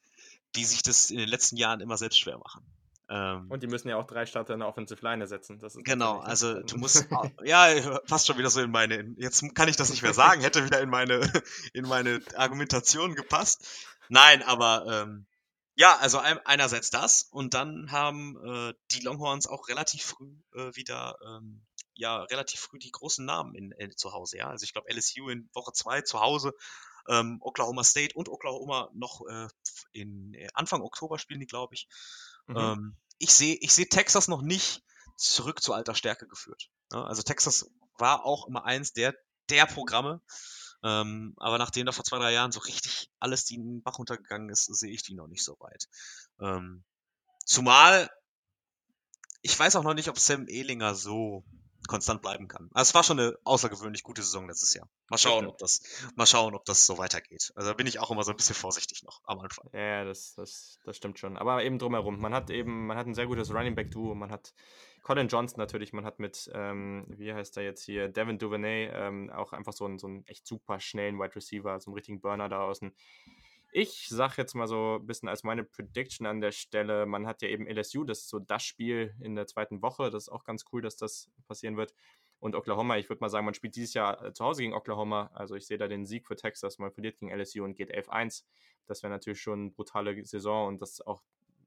B: die sich das in den letzten Jahren immer selbst schwer machen.
A: Ähm, und die müssen ja auch drei Starter in der Offensive Line ersetzen.
B: genau, also du musst, ja, passt schon wieder so in meine, jetzt kann ich das nicht mehr sagen, hätte wieder in meine, in meine Argumentation gepasst. Nein, aber ähm, ja, also einerseits das und dann haben äh, die Longhorns auch relativ früh äh, wieder ähm, ja relativ früh die großen Namen in, in zu Hause. Ja, also ich glaube LSU in Woche zwei zu Hause, ähm, Oklahoma State und Oklahoma noch äh, in äh, Anfang Oktober spielen die, glaube ich. Mhm. Ähm, ich sehe ich sehe Texas noch nicht zurück zu alter Stärke geführt. Ja, also Texas war auch immer eins der der Programme. Ähm, aber nachdem da vor zwei, drei Jahren so richtig alles in den Bach runtergegangen ist, sehe ich die noch nicht so weit. Ähm, zumal ich weiß auch noch nicht, ob Sam Ehlinger so konstant bleiben kann. Also es war schon eine außergewöhnlich gute Saison letztes Jahr. Mal schauen, ob das, mal schauen, ob das so weitergeht. Also da bin ich auch immer so ein bisschen vorsichtig noch am Anfang.
A: Ja, das, das, das stimmt schon. Aber eben drumherum. Man hat eben, man hat ein sehr gutes Running Back Duo. Man hat Colin Johnson natürlich. Man hat mit, ähm, wie heißt er jetzt hier, Devin Duvernay ähm, auch einfach so einen, so einen echt super schnellen Wide Receiver, so einen richtigen Burner da außen. Ich sage jetzt mal so ein bisschen als meine Prediction an der Stelle, man hat ja eben LSU, das ist so das Spiel in der zweiten Woche, das ist auch ganz cool, dass das passieren wird. Und Oklahoma, ich würde mal sagen, man spielt dieses Jahr äh, zu Hause gegen Oklahoma, also ich sehe da den Sieg für Texas, man verliert gegen LSU und geht 11-1. Das wäre natürlich schon eine brutale Saison und das ist auch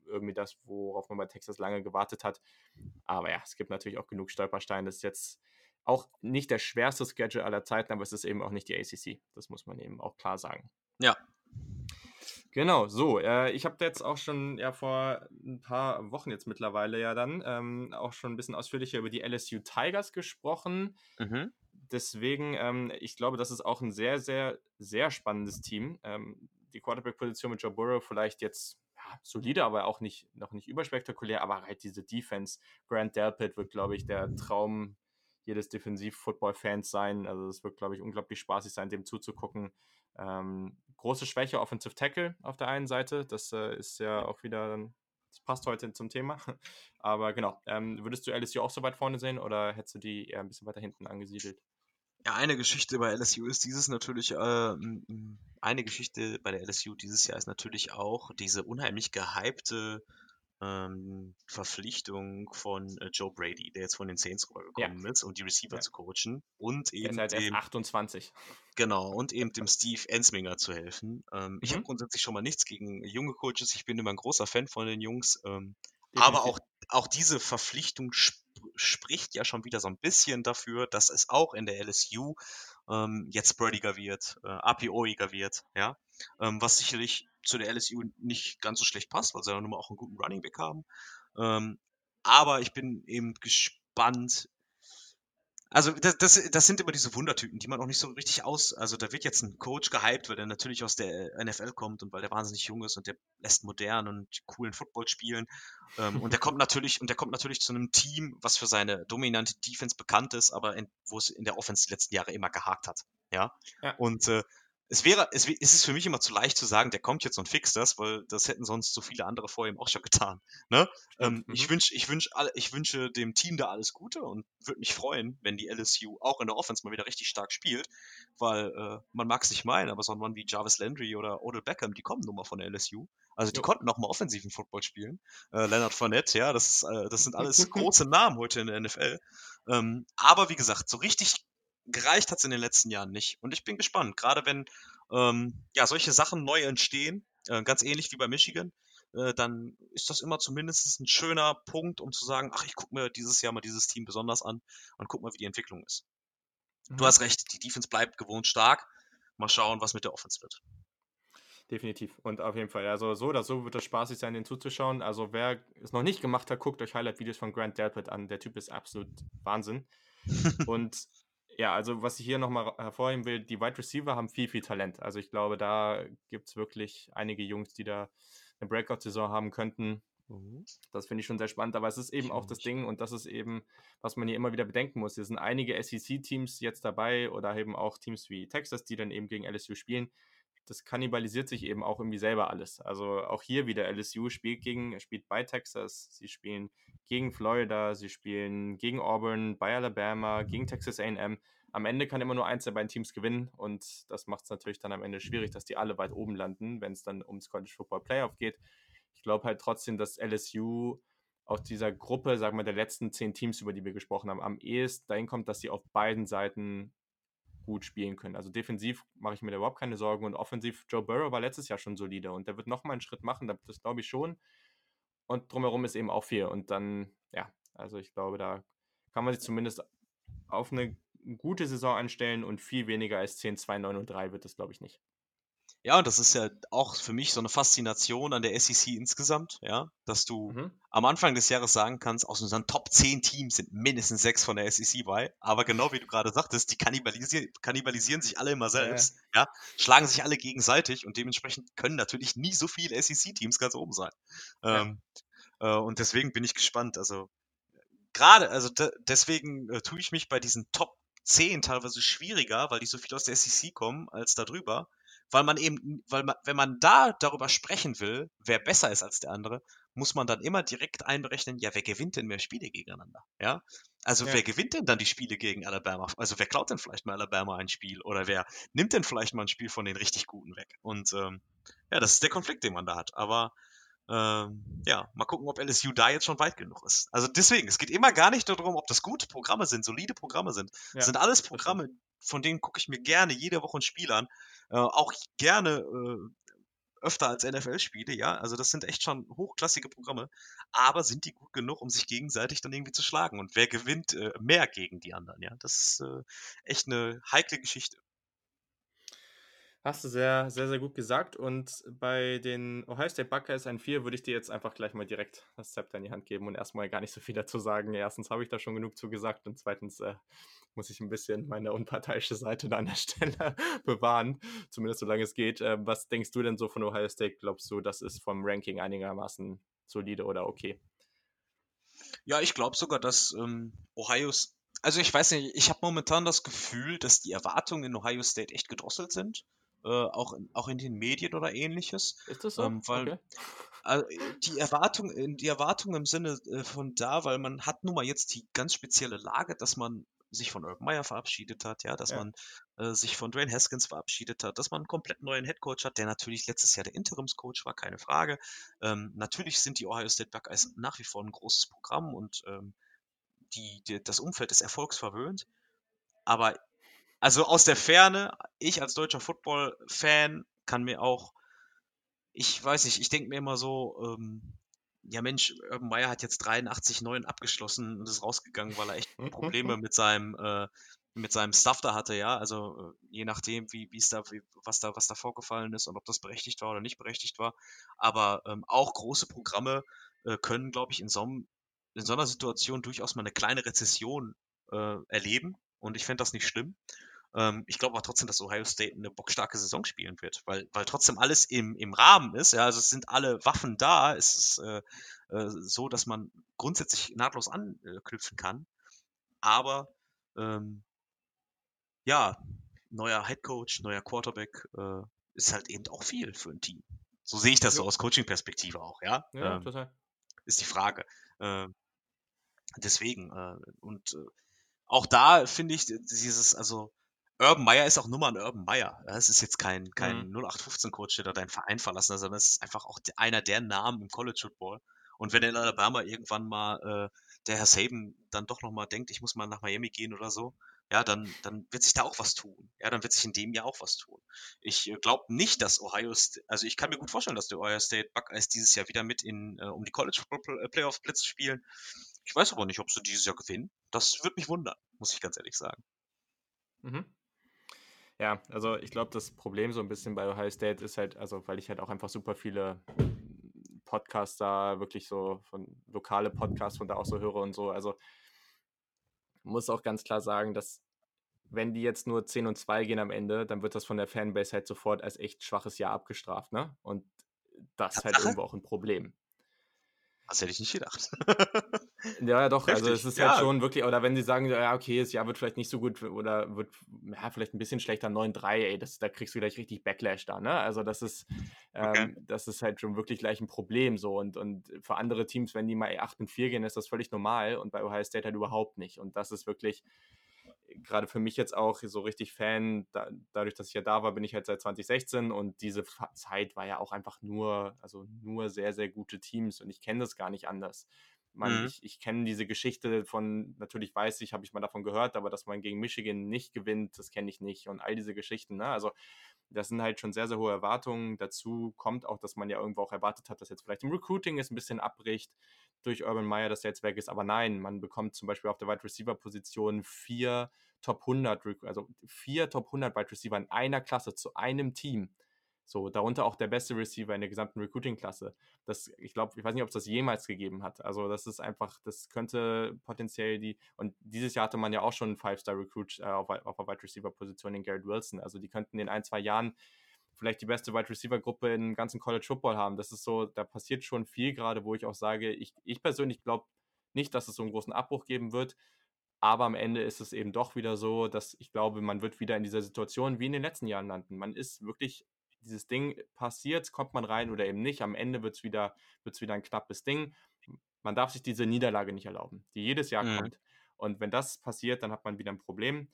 A: irgendwie das, worauf man bei Texas lange gewartet hat. Aber ja, es gibt natürlich auch genug Stolpersteine. Das ist jetzt auch nicht der schwerste Schedule aller Zeiten, aber es ist eben auch nicht die ACC. Das muss man eben auch klar sagen.
B: Ja,
A: Genau, so. Äh, ich habe jetzt auch schon ja vor ein paar Wochen jetzt mittlerweile ja dann ähm, auch schon ein bisschen ausführlicher über die LSU Tigers gesprochen. Mhm. Deswegen, ähm, ich glaube, das ist auch ein sehr, sehr, sehr spannendes Team. Ähm, die Quarterback-Position mit Joe Burrow vielleicht jetzt ja, solide, aber auch nicht, noch nicht überspektakulär, aber halt diese Defense. Grant Delpit wird, glaube ich, der Traum jedes Defensiv-Football-Fans sein. Also es wird, glaube ich, unglaublich spaßig sein, dem zuzugucken. Ähm, große Schwäche Offensive Tackle auf der einen Seite. Das äh, ist ja auch wieder, das passt heute zum Thema. Aber genau, ähm, würdest du LSU auch so weit vorne sehen oder hättest du die eher ein bisschen weiter hinten angesiedelt?
B: Ja, eine Geschichte bei LSU ist dieses natürlich, äh, eine Geschichte bei der LSU dieses Jahr ist natürlich auch diese unheimlich gehypte ähm, Verpflichtung von äh, Joe Brady, der jetzt von den Saints rübergekommen ja. ist, um die Receiver ja. zu coachen und eben
A: halt dem, 28.
B: Genau, und eben dem Steve Ensminger zu helfen. Ähm, mhm. Ich habe grundsätzlich schon mal nichts gegen junge Coaches, ich bin immer ein großer Fan von den Jungs, ähm, aber auch, auch diese Verpflichtung sp spricht ja schon wieder so ein bisschen dafür, dass es auch in der LSU ähm, jetzt spreadiger wird, äh, APOiger wird, ja, ähm, was sicherlich zu der LSU nicht ganz so schlecht passt, weil sie ja nun mal auch einen guten Running Back haben. Ähm, aber ich bin eben gespannt. Also das, das, das sind immer diese Wundertypen, die man auch nicht so richtig aus. Also da wird jetzt ein Coach gehypt, weil der natürlich aus der NFL kommt und weil der wahnsinnig jung ist und der lässt modern und coolen Football spielen. Ähm, und der kommt natürlich und der kommt natürlich zu einem Team, was für seine dominante Defense bekannt ist, aber in, wo es in der Offense die letzten Jahre immer gehakt hat. Ja. ja. Und äh, es wäre, es, es ist für mich immer zu leicht zu sagen, der kommt jetzt und fixt das, weil das hätten sonst so viele andere vor ihm auch schon getan. Ne? Ähm, mhm. Ich wünsche, ich wünsche, ich wünsche dem Team da alles Gute und würde mich freuen, wenn die LSU auch in der Offense mal wieder richtig stark spielt, weil äh, man mag es nicht meinen, aber so ein Mann wie Jarvis Landry oder Odell Beckham, die kommen nun mal von der LSU. Also die jo. konnten auch mal offensiven Football spielen. Äh, Leonard Fournette, ja, das, ist, äh, das sind alles große Namen heute in der NFL. Ähm, aber wie gesagt, so richtig gereicht hat es in den letzten Jahren nicht. Und ich bin gespannt, gerade wenn ähm, ja solche Sachen neu entstehen, äh, ganz ähnlich wie bei Michigan, äh, dann ist das immer zumindest ein schöner Punkt, um zu sagen, ach, ich gucke mir dieses Jahr mal dieses Team besonders an und guck mal, wie die Entwicklung ist. Mhm. Du hast recht, die Defense bleibt gewohnt stark. Mal schauen, was mit der Offense wird.
A: Definitiv. Und auf jeden Fall, also so oder so wird es spaßig sein, den zuzuschauen. Also wer es noch nicht gemacht hat, guckt euch Highlight-Videos von Grant Delpit an. Der Typ ist absolut Wahnsinn. und ja, also was ich hier nochmal hervorheben will, die Wide Receiver haben viel, viel Talent. Also ich glaube, da gibt es wirklich einige Jungs, die da eine Breakout-Saison haben könnten. Mhm. Das finde ich schon sehr spannend, aber es ist eben auch das Ding und das ist eben, was man hier immer wieder bedenken muss. Hier sind einige SEC-Teams jetzt dabei oder eben auch Teams wie Texas, die dann eben gegen LSU spielen, das kannibalisiert sich eben auch irgendwie selber alles. Also auch hier wieder LSU spielt gegen, spielt bei Texas, sie spielen gegen Florida, sie spielen gegen Auburn, bei Alabama, gegen Texas AM. Am Ende kann immer nur eins der beiden Teams gewinnen und das macht es natürlich dann am Ende schwierig, dass die alle weit oben landen, wenn es dann ums College Football Playoff geht. Ich glaube halt trotzdem, dass LSU aus dieser Gruppe, sagen wir, der letzten zehn Teams, über die wir gesprochen haben, am ehesten dahin kommt, dass sie auf beiden Seiten gut spielen können. Also defensiv mache ich mir da überhaupt keine Sorgen und offensiv, Joe Burrow war letztes Jahr schon solide und der wird nochmal einen Schritt machen, das glaube ich schon. Und drumherum ist eben auch viel. Und dann, ja, also ich glaube, da kann man sich zumindest auf eine gute Saison einstellen und viel weniger als 10, 2, 9 und 3 wird das, glaube ich, nicht.
B: Ja, und das ist ja auch für mich so eine Faszination an der SEC insgesamt, ja, dass du mhm. am Anfang des Jahres sagen kannst, aus unseren Top 10 Teams sind mindestens sechs von der SEC bei, aber genau wie du gerade sagtest, die kannibalisieren, kannibalisieren sich alle immer selbst, ja. ja, schlagen sich alle gegenseitig und dementsprechend können natürlich nie so viele SEC-Teams ganz oben sein. Ja. Ähm, äh, und deswegen bin ich gespannt, also gerade, also deswegen äh, tue ich mich bei diesen Top 10 teilweise schwieriger, weil die so viel aus der SEC kommen, als darüber weil man eben, weil man, wenn man da darüber sprechen will, wer besser ist als der andere, muss man dann immer direkt einberechnen, ja, wer gewinnt denn mehr Spiele gegeneinander? Ja, also ja. wer gewinnt denn dann die Spiele gegen Alabama? Also wer klaut denn vielleicht mal Alabama ein Spiel oder wer nimmt denn vielleicht mal ein Spiel von den richtig Guten weg? Und ähm, ja, das ist der Konflikt, den man da hat. Aber ähm, ja, mal gucken, ob LSU da jetzt schon weit genug ist. Also deswegen, es geht immer gar nicht darum, ob das gute Programme sind, solide Programme sind. Ja, das sind alles Programme, von denen gucke ich mir gerne jede Woche ein Spiel an. Äh, auch gerne äh, öfter als NFL-Spiele, ja. Also das sind echt schon hochklassige Programme. Aber sind die gut genug, um sich gegenseitig dann irgendwie zu schlagen? Und wer gewinnt äh, mehr gegen die anderen, ja? Das ist äh, echt eine heikle Geschichte.
A: Hast du sehr, sehr, sehr gut gesagt. Und bei den Ohio State Buckeyes ein 4 würde ich dir jetzt einfach gleich mal direkt das Zepter in die Hand geben und erstmal gar nicht so viel dazu sagen. Erstens habe ich da schon genug zu gesagt und zweitens äh, muss ich ein bisschen meine unparteiische Seite an der Stelle bewahren, zumindest solange es geht. Äh, was denkst du denn so von Ohio State? Glaubst du, das ist vom Ranking einigermaßen solide oder okay?
B: Ja, ich glaube sogar, dass ähm, Ohio also ich weiß nicht, ich habe momentan das Gefühl, dass die Erwartungen in Ohio State echt gedrosselt sind äh, auch, in, auch in den Medien oder ähnliches.
A: Ist das so?
B: Ähm, weil, okay. Also die Erwartung, die Erwartung im Sinne äh, von da, weil man hat nun mal jetzt die ganz spezielle Lage, dass man sich von Urban Meyer verabschiedet hat, ja, dass ja. man äh, sich von Dwayne Haskins verabschiedet hat, dass man einen komplett neuen Headcoach hat, der natürlich letztes Jahr der Interimscoach war, keine Frage. Ähm, natürlich sind die Ohio State Buckeyes nach wie vor ein großes Programm und ähm, die, die, das Umfeld ist erfolgsverwöhnt. Aber also aus der Ferne, ich als deutscher Football-Fan kann mir auch, ich weiß nicht, ich denke mir immer so, ähm, ja Mensch, Urban Meyer hat jetzt 83, 9 abgeschlossen und ist rausgegangen, weil er echt Probleme mit seinem, äh, mit seinem Stuff da hatte, ja. Also äh, je nachdem, wie, wie es da, wie, was da, was da vorgefallen ist und ob das berechtigt war oder nicht berechtigt war. Aber ähm, auch große Programme äh, können, glaube ich, in so, in so einer Situation durchaus mal eine kleine Rezession äh, erleben. Und ich fände das nicht schlimm. Ähm, ich glaube aber trotzdem, dass Ohio State eine bockstarke Saison spielen wird, weil, weil trotzdem alles im, im Rahmen ist. Ja, also es sind alle Waffen da. Es ist äh, äh, so, dass man grundsätzlich nahtlos anknüpfen kann. Aber ähm, ja, neuer Head Coach, neuer Quarterback äh, ist halt eben auch viel für ein Team. So sehe ich das ja. so aus Coaching-Perspektive auch, ja. ja ähm, total. Ist die Frage. Äh, deswegen, äh, und äh, auch da finde ich dieses, also Urban Meyer ist auch nur mal ein Urban Meyer. Es ist jetzt kein, kein mhm. 0815-Coach, der deinen Verein verlassen hat, sondern es ist einfach auch einer der Namen im College Football. Und wenn in Alabama irgendwann mal äh, der Herr Saban dann doch nochmal denkt, ich muss mal nach Miami gehen oder so, ja, dann, dann wird sich da auch was tun. Ja, dann wird sich in dem Jahr auch was tun. Ich äh, glaube nicht, dass Ohio State, also ich kann mir gut vorstellen, dass der Ohio State Buckeyes dieses Jahr wieder mit in, äh, um die College äh, Playoffs Plätze spielen. Ich weiß aber nicht, ob sie dieses Jahr gewinnen. Das würde mich wundern, muss ich ganz ehrlich sagen.
A: Mhm. Ja, also ich glaube, das Problem so ein bisschen bei Ohio State ist halt, also weil ich halt auch einfach super viele Podcasts da, wirklich so von lokale Podcasts von da auch so höre und so. Also muss auch ganz klar sagen, dass wenn die jetzt nur 10 und 2 gehen am Ende, dann wird das von der Fanbase halt sofort als echt schwaches Jahr abgestraft, ne? Und das ist halt irgendwo auch ein Problem.
B: Das hätte ich nicht gedacht.
A: ja, doch, Heftig. also es ist halt ja. halt schon wirklich, oder wenn sie sagen, ja, okay, das Jahr wird vielleicht nicht so gut oder wird ja, vielleicht ein bisschen schlechter, 9-3, ey, das, da kriegst du gleich richtig Backlash da, ne? Also das ist, okay. ähm, das ist halt schon wirklich gleich ein Problem so und, und für andere Teams, wenn die mal 8 und 4 gehen, ist das völlig normal und bei Ohio State halt überhaupt nicht und das ist wirklich, gerade für mich jetzt auch so richtig Fan, da, dadurch, dass ich ja da war, bin ich halt seit 2016 und diese Zeit war ja auch einfach nur, also nur sehr, sehr gute Teams und ich kenne das gar nicht anders. man, mhm. ich, ich kenne diese Geschichte von, natürlich weiß ich, habe ich mal davon gehört, aber dass man gegen Michigan nicht gewinnt, das kenne ich nicht. Und all diese Geschichten, ne? Also das sind halt schon sehr, sehr hohe Erwartungen. Dazu kommt auch, dass man ja irgendwo auch erwartet hat, dass jetzt vielleicht im Recruiting es ein bisschen abbricht durch Urban Meyer, dass der jetzt weg ist. Aber nein, man bekommt zum Beispiel auf der Wide Receiver Position vier Top 100, also vier Top 100 Wide Receiver in einer Klasse zu einem Team. So, darunter auch der beste Receiver in der gesamten Recruiting-Klasse. Das, ich glaube, ich weiß nicht, ob es das jemals gegeben hat. Also, das ist einfach, das könnte potenziell die, und dieses Jahr hatte man ja auch schon einen Five-Star-Recruit äh, auf, auf der Wide Receiver-Position in Garrett Wilson. Also, die könnten in ein, zwei Jahren vielleicht die beste Wide Receiver-Gruppe im ganzen College Football haben. Das ist so, da passiert schon viel gerade, wo ich auch sage, ich, ich persönlich glaube nicht, dass es so einen großen Abbruch geben wird. Aber am Ende ist es eben doch wieder so, dass ich glaube, man wird wieder in dieser Situation wie in den letzten Jahren landen. Man ist wirklich dieses Ding passiert, kommt man rein oder eben nicht. Am Ende wird es wieder, wird's wieder ein knappes Ding. Man darf sich diese Niederlage nicht erlauben, die jedes Jahr mhm. kommt. Und wenn das passiert, dann hat man wieder ein Problem.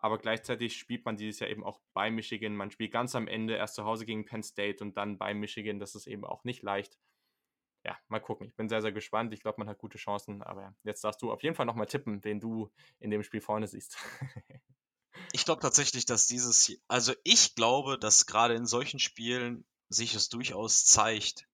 A: Aber gleichzeitig spielt man dieses Jahr eben auch bei Michigan. Man spielt ganz am Ende erst zu Hause gegen Penn State und dann bei Michigan. Das ist eben auch nicht leicht. Ja, mal gucken. Ich bin sehr, sehr gespannt. Ich glaube, man hat gute Chancen. Aber jetzt darfst du auf jeden Fall nochmal tippen, wen du in dem Spiel vorne siehst.
B: Ich glaube tatsächlich, dass dieses, also ich glaube, dass gerade in solchen Spielen sich es durchaus zeigt,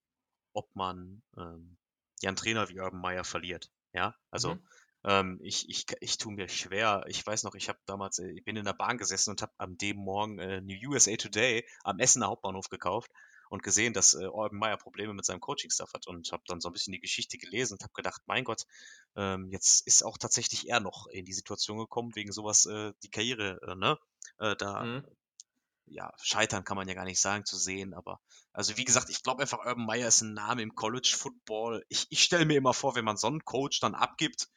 B: ob man ähm, ja einen Trainer wie Urban Meyer verliert. Ja, also mhm. Ähm, ich, ich, ich tue mir schwer. Ich weiß noch, ich habe damals, äh, ich bin in der Bahn gesessen und habe am dem Morgen äh, New USA Today am Essener Hauptbahnhof gekauft und gesehen, dass äh, Urban Meyer Probleme mit seinem Coaching-Stuff hat und habe dann so ein bisschen die Geschichte gelesen und habe gedacht, mein Gott, ähm, jetzt ist auch tatsächlich er noch in die Situation gekommen, wegen sowas äh, die Karriere, äh, ne, äh, da mhm. ja, scheitern kann man ja gar nicht sagen zu sehen, aber also wie gesagt, ich glaube einfach, Urban Meyer ist ein Name im College Football. Ich, ich stelle mir immer vor, wenn man so einen Coach dann abgibt,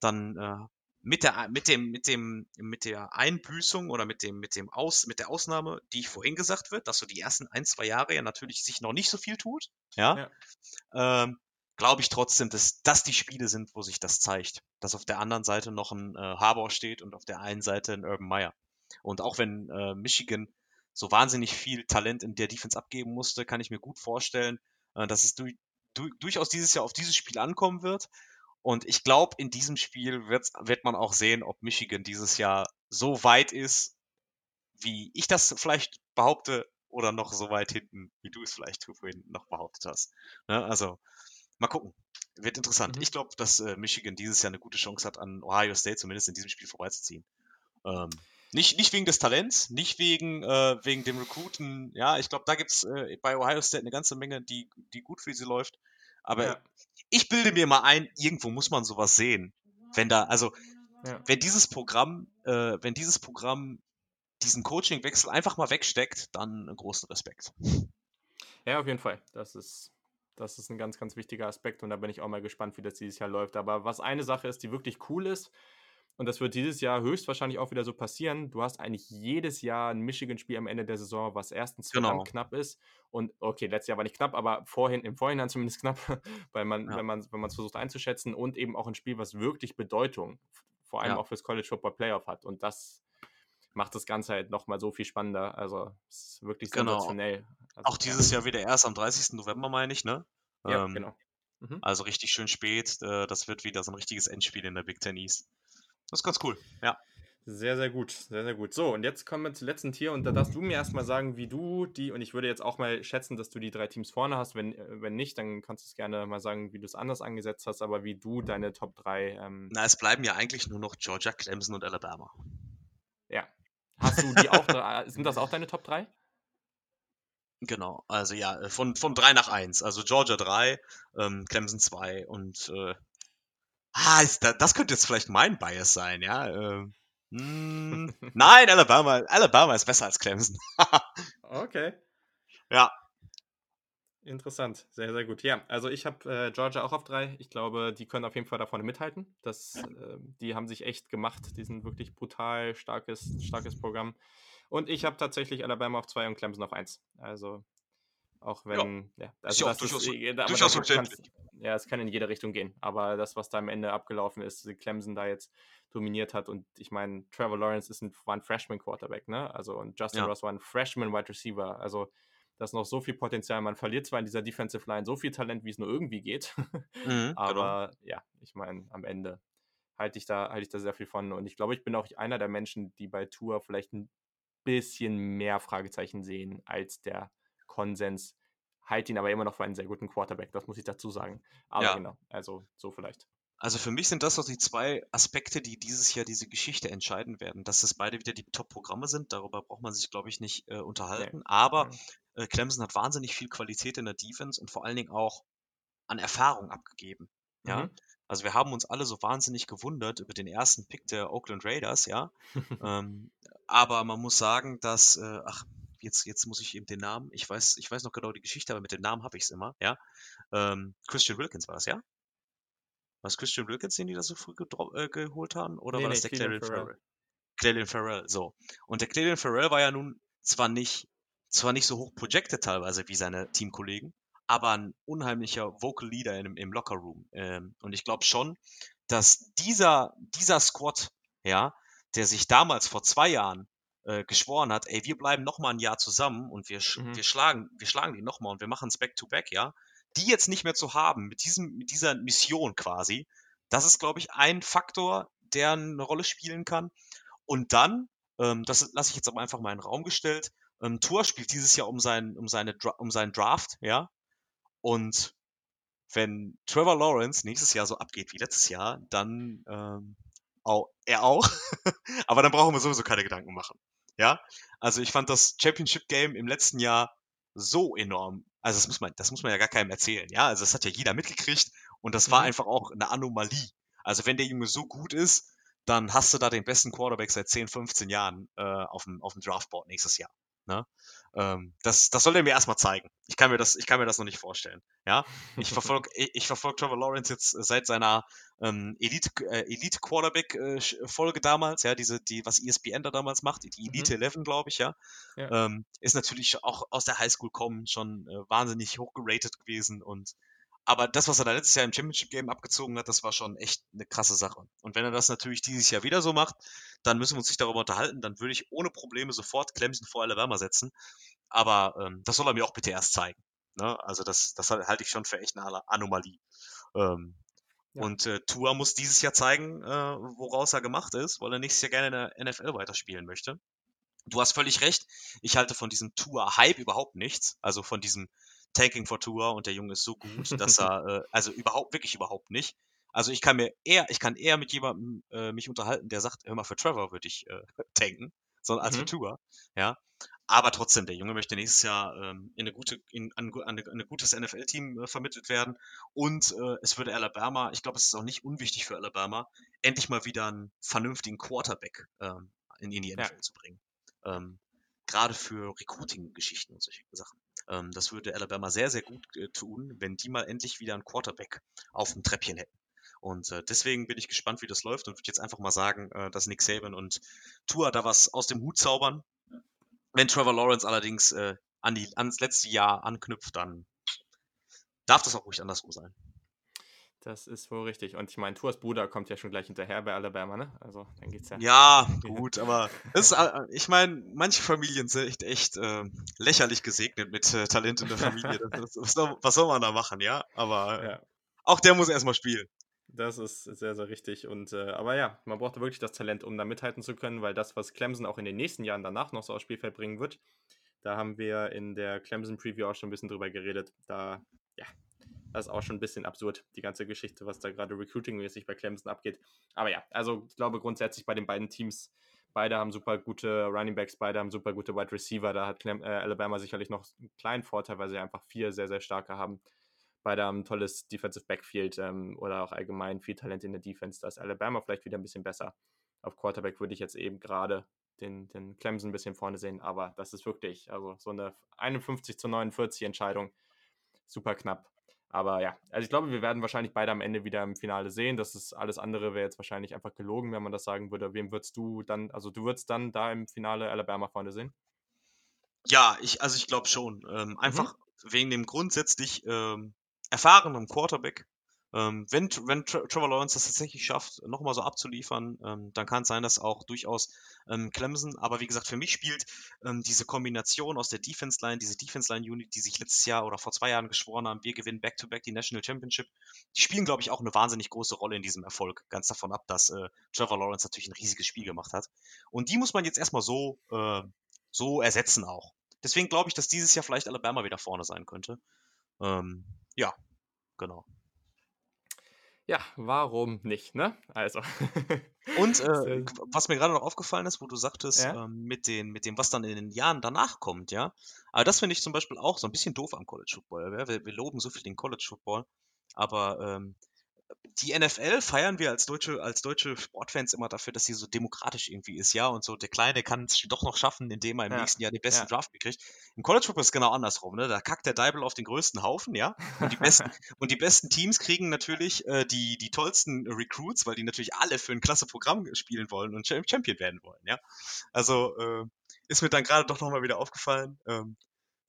B: dann äh, mit der, mit dem, mit dem, mit der Einbüßung oder mit dem, mit dem Aus, mit der Ausnahme, die ich vorhin gesagt wird, dass so die ersten ein, zwei Jahre ja natürlich sich noch nicht so viel tut, ja, ja. Ähm, glaube ich trotzdem, dass das die Spiele sind, wo sich das zeigt. Dass auf der anderen Seite noch ein äh, Harbour steht und auf der einen Seite ein Urban Meyer. Und auch wenn äh, Michigan so wahnsinnig viel Talent in der Defense abgeben musste, kann ich mir gut vorstellen, äh, dass es du, du, durchaus dieses Jahr auf dieses Spiel ankommen wird und ich glaube, in diesem Spiel wird, wird man auch sehen, ob Michigan dieses Jahr so weit ist, wie ich das vielleicht behaupte, oder noch so weit hinten, wie du es vielleicht vorhin noch behauptet hast. Ja, ne, also, mal gucken. Wird interessant. Mhm. Ich glaube, dass äh, Michigan dieses Jahr eine gute Chance hat, an Ohio State zumindest in diesem Spiel vorbeizuziehen. Ähm, nicht, nicht wegen des Talents, nicht wegen, äh, wegen dem Recruiten. Ja, ich glaube, da gibt es äh, bei Ohio State eine ganze Menge, die, die gut für sie läuft. Aber ja. ich bilde mir mal ein, irgendwo muss man sowas sehen. Wenn da, also, ja. wenn dieses Programm, äh, wenn dieses Programm diesen Coachingwechsel einfach mal wegsteckt, dann großen Respekt.
A: Ja, auf jeden Fall. Das ist, das ist ein ganz, ganz wichtiger Aspekt und da bin ich auch mal gespannt, wie das dieses Jahr läuft. Aber was eine Sache ist, die wirklich cool ist, und das wird dieses Jahr höchstwahrscheinlich auch wieder so passieren. Du hast eigentlich jedes Jahr ein Michigan-Spiel am Ende der Saison, was erstens genau. knapp ist. Und okay, letztes Jahr war nicht knapp, aber vorhin, im Vorhinein zumindest knapp, weil man, ja. wenn man es versucht einzuschätzen und eben auch ein Spiel, was wirklich Bedeutung, vor allem ja. auch fürs College Football Playoff hat. Und das macht das Ganze halt nochmal so viel spannender. Also es ist wirklich genau. sensationell. Also,
B: auch dieses Jahr wieder erst am 30. November, meine ich, ne? Ja, ähm, genau. Mhm. Also richtig schön spät. Äh, das wird wieder so ein richtiges Endspiel in der Big Ten East. Das ist ganz cool, ja.
A: Sehr, sehr gut, sehr, sehr gut. So, und jetzt kommen wir zum letzten Tier und da darfst du mir erstmal sagen, wie du die, und ich würde jetzt auch mal schätzen, dass du die drei Teams vorne hast. Wenn, äh, wenn nicht, dann kannst du es gerne mal sagen, wie du es anders angesetzt hast, aber wie du deine Top 3. Ähm
B: Na, es bleiben ja eigentlich nur noch Georgia, Clemson und Alabama.
A: Ja. Hast du die auch, sind das auch deine Top 3?
B: Genau, also ja, äh, von, von 3 nach 1. Also Georgia 3, ähm, Clemson 2 und äh, Ah, ist da, das könnte jetzt vielleicht mein Bias sein, ja. Ähm, hm, nein, Alabama, Alabama ist besser als Clemson.
A: okay.
B: Ja.
A: Interessant, sehr, sehr gut. Ja, also ich habe äh, Georgia auch auf drei. Ich glaube, die können auf jeden Fall da vorne mithalten. Das, äh, die haben sich echt gemacht. Die sind wirklich brutal starkes, starkes Programm. Und ich habe tatsächlich Alabama auf zwei und Clemson auf eins. Also auch wenn, ja, ja also
B: ist das durchaus, ist, durchaus verständlich.
A: Ja, es kann in jede Richtung gehen. Aber das, was da am Ende abgelaufen ist, Clemson da jetzt dominiert hat und ich meine, Trevor Lawrence ist ein, war ein Freshman Quarterback, ne? Also und Justin ja. Ross war ein Freshman Wide Receiver. Also Da ist noch so viel Potenzial. Man verliert zwar in dieser Defensive Line so viel Talent, wie es nur irgendwie geht. Mhm, genau. Aber genau. ja, ich meine, am Ende halte ich, da, halte ich da sehr viel von. Und ich glaube, ich bin auch einer der Menschen, die bei Tour vielleicht ein bisschen mehr Fragezeichen sehen als der Konsens. Halte ihn aber immer noch für einen sehr guten Quarterback, das muss ich dazu sagen. Aber ja. genau, also so vielleicht.
B: Also für mich sind das doch die zwei Aspekte, die dieses Jahr diese Geschichte entscheiden werden. Dass das beide wieder die Top-Programme sind, darüber braucht man sich, glaube ich, nicht äh, unterhalten. Nee. Aber äh, Clemson hat wahnsinnig viel Qualität in der Defense und vor allen Dingen auch an Erfahrung abgegeben. Ja. Mhm. Also wir haben uns alle so wahnsinnig gewundert über den ersten Pick der Oakland Raiders, ja. ähm, aber man muss sagen, dass, äh, ach, jetzt, jetzt muss ich eben den Namen, ich weiß, ich weiß noch genau die Geschichte, aber mit dem Namen habe ich es immer, ja. Ähm, Christian Wilkins war das, ja? Was Christian Wilkins, den die da so früh äh, geholt haben? Oder nee, war das nee, der Clelin Farrell? Farrell? Clelin Farrell, so. Und der Clelin Farrell war ja nun zwar nicht, zwar nicht so hoch projected teilweise wie seine Teamkollegen, aber ein unheimlicher Vocal Leader im, im Lockerroom. Ähm, und ich glaube schon, dass dieser, dieser Squad, ja, der sich damals vor zwei Jahren äh, geschworen hat, ey, wir bleiben noch mal ein Jahr zusammen und wir, mhm. wir schlagen, wir schlagen die noch mal und wir machen es back to back, ja, die jetzt nicht mehr zu haben, mit, diesem, mit dieser Mission quasi, das ist, glaube ich, ein Faktor, der eine Rolle spielen kann. Und dann, ähm, das lasse ich jetzt aber einfach mal in den Raum gestellt, ähm, Tour spielt dieses Jahr um, sein, um, seine, um seinen Draft, ja. Und wenn Trevor Lawrence nächstes Jahr so abgeht wie letztes Jahr, dann ähm, auch, er auch. aber dann brauchen wir sowieso keine Gedanken machen. Ja, also ich fand das Championship Game im letzten Jahr so enorm also das muss man, das muss man ja gar keinem erzählen, ja. Also das hat ja jeder mitgekriegt und das war mhm. einfach auch eine Anomalie. Also wenn der Junge so gut ist, dann hast du da den besten Quarterback seit 10, 15 Jahren äh, auf, dem, auf dem Draftboard nächstes Jahr. Ne? Ähm, das, das soll er mir erstmal zeigen. Ich kann mir das, ich kann mir das noch nicht vorstellen. Ja, ich verfolge, ich, ich verfolge Trevor Lawrence jetzt seit seiner ähm, Elite, äh, Elite Quarterback äh, Folge damals, ja, diese, die, was ESPN da damals macht, die Elite mhm. 11, glaube ich, ja, ja. Ähm, ist natürlich auch aus der Highschool kommen schon äh, wahnsinnig hoch geratet gewesen und aber das, was er da letztes Jahr im Championship Game abgezogen hat, das war schon echt eine krasse Sache. Und wenn er das natürlich dieses Jahr wieder so macht, dann müssen wir uns nicht darüber unterhalten. Dann würde ich ohne Probleme sofort Clemson vor Alabama setzen. Aber ähm, das soll er mir auch bitte erst zeigen. Ne? Also das, das halte ich schon für echt eine Anomalie. Ähm, ja. Und äh, Tua muss dieses Jahr zeigen, äh, woraus er gemacht ist, weil er nächstes Jahr gerne in der NFL weiterspielen möchte. Du hast völlig recht. Ich halte von diesem Tua-Hype überhaupt nichts. Also von diesem Tanking for Tua und der Junge ist so gut, dass er, äh, also überhaupt, wirklich überhaupt nicht. Also ich kann mir eher, ich kann eher mit jemandem äh, mich unterhalten, der sagt, hör mal, für Trevor würde ich äh, tanken, sondern als mhm. für Tua. Ja. Aber trotzdem, der Junge möchte nächstes Jahr ähm, in eine gute, in, an, an, ein gutes NFL-Team äh, vermittelt werden. Und äh, es würde Alabama, ich glaube, es ist auch nicht unwichtig für Alabama, endlich mal wieder einen vernünftigen Quarterback ähm, in, in die NFL ja. zu bringen. Ähm, Gerade für Recruiting-Geschichten und solche Sachen. Ähm, das würde Alabama sehr, sehr gut äh, tun, wenn die mal endlich wieder einen Quarterback auf dem Treppchen hätten. Und äh, deswegen bin ich gespannt, wie das läuft und würde jetzt einfach mal sagen, äh, dass Nick Saban und Tua da was aus dem Hut zaubern. Wenn Trevor Lawrence allerdings äh, an die, ans letzte Jahr anknüpft, dann darf das auch ruhig andersrum sein.
A: Das ist wohl richtig. Und ich meine, Tuas Bruder kommt ja schon gleich hinterher bei Alabama, ne? Also dann geht's ja.
B: Ja, gut, aber ist, äh, ich meine, manche Familien sind echt, echt äh, lächerlich gesegnet mit äh, Talent in der Familie. Das, was, was, soll man da machen, ja? Aber ja. auch der muss erstmal spielen.
A: Das ist sehr, sehr richtig. Und äh, aber ja, man braucht wirklich das Talent, um da mithalten zu können, weil das, was Clemson auch in den nächsten Jahren danach noch so aufs Spielfeld bringen wird, da haben wir in der Clemson Preview auch schon ein bisschen drüber geredet. Da, ja, das ist auch schon ein bisschen absurd, die ganze Geschichte, was da gerade recruiting-mäßig bei Clemson abgeht. Aber ja, also ich glaube grundsätzlich bei den beiden Teams, beide haben super gute Running Backs, beide haben super gute Wide Receiver. Da hat Clem äh, Alabama sicherlich noch einen kleinen Vorteil, weil sie einfach vier sehr, sehr starke haben. Beide haben ein tolles Defensive Backfield ähm, oder auch allgemein viel Talent in der Defense. Da ist Alabama vielleicht wieder ein bisschen besser. Auf Quarterback würde ich jetzt eben gerade den, den Clemson ein bisschen vorne sehen, aber das ist wirklich, also so eine 51 zu 49 Entscheidung, super knapp. Aber ja, also ich glaube, wir werden wahrscheinlich beide am Ende wieder im Finale sehen. Das ist alles andere wäre jetzt wahrscheinlich einfach gelogen, wenn man das sagen würde. Wem würdest du dann, also du würdest dann da im Finale Alabama vorne sehen?
B: Ja, ich, also ich glaube schon. Ähm, mhm. einfach mhm. wegen dem grundsätzlich ähm, erfahrenen Quarterback ähm, wenn, wenn Trevor Lawrence das tatsächlich schafft, nochmal so abzuliefern, ähm, dann kann es sein, dass auch durchaus ähm, Clemson, aber wie gesagt, für mich spielt ähm, diese Kombination aus der Defense Line, diese Defense Line Unit, die sich letztes Jahr oder vor zwei Jahren geschworen haben, wir gewinnen Back-to-Back -back die National Championship, die spielen, glaube ich, auch eine wahnsinnig große Rolle in diesem Erfolg. Ganz davon ab, dass äh, Trevor Lawrence natürlich ein riesiges Spiel gemacht hat. Und die muss man jetzt erstmal so, äh, so ersetzen auch. Deswegen glaube ich, dass dieses Jahr vielleicht Alabama wieder vorne sein könnte. Ähm, ja, genau.
A: Ja, warum nicht, ne? Also.
B: Und äh, was mir gerade noch aufgefallen ist, wo du sagtest, ja? ähm, mit, den, mit dem, was dann in den Jahren danach kommt, ja. Aber das finde ich zum Beispiel auch so ein bisschen doof am College Football. Ja? Wir, wir loben so viel den College Football, aber ähm, die NFL feiern wir als deutsche, als deutsche Sportfans immer dafür, dass sie so demokratisch irgendwie ist, ja, und so der Kleine kann es doch noch schaffen, indem er im ja. nächsten Jahr den besten ja. Draft kriegt. Im College Football ist es genau andersrum, ne? Da kackt der Deibel auf den größten Haufen, ja. Und die besten, und die besten Teams kriegen natürlich äh, die, die tollsten Recruits, weil die natürlich alle für ein klasse Programm spielen wollen und Champion werden wollen, ja. Also äh, ist mir dann gerade doch nochmal wieder aufgefallen. Ähm,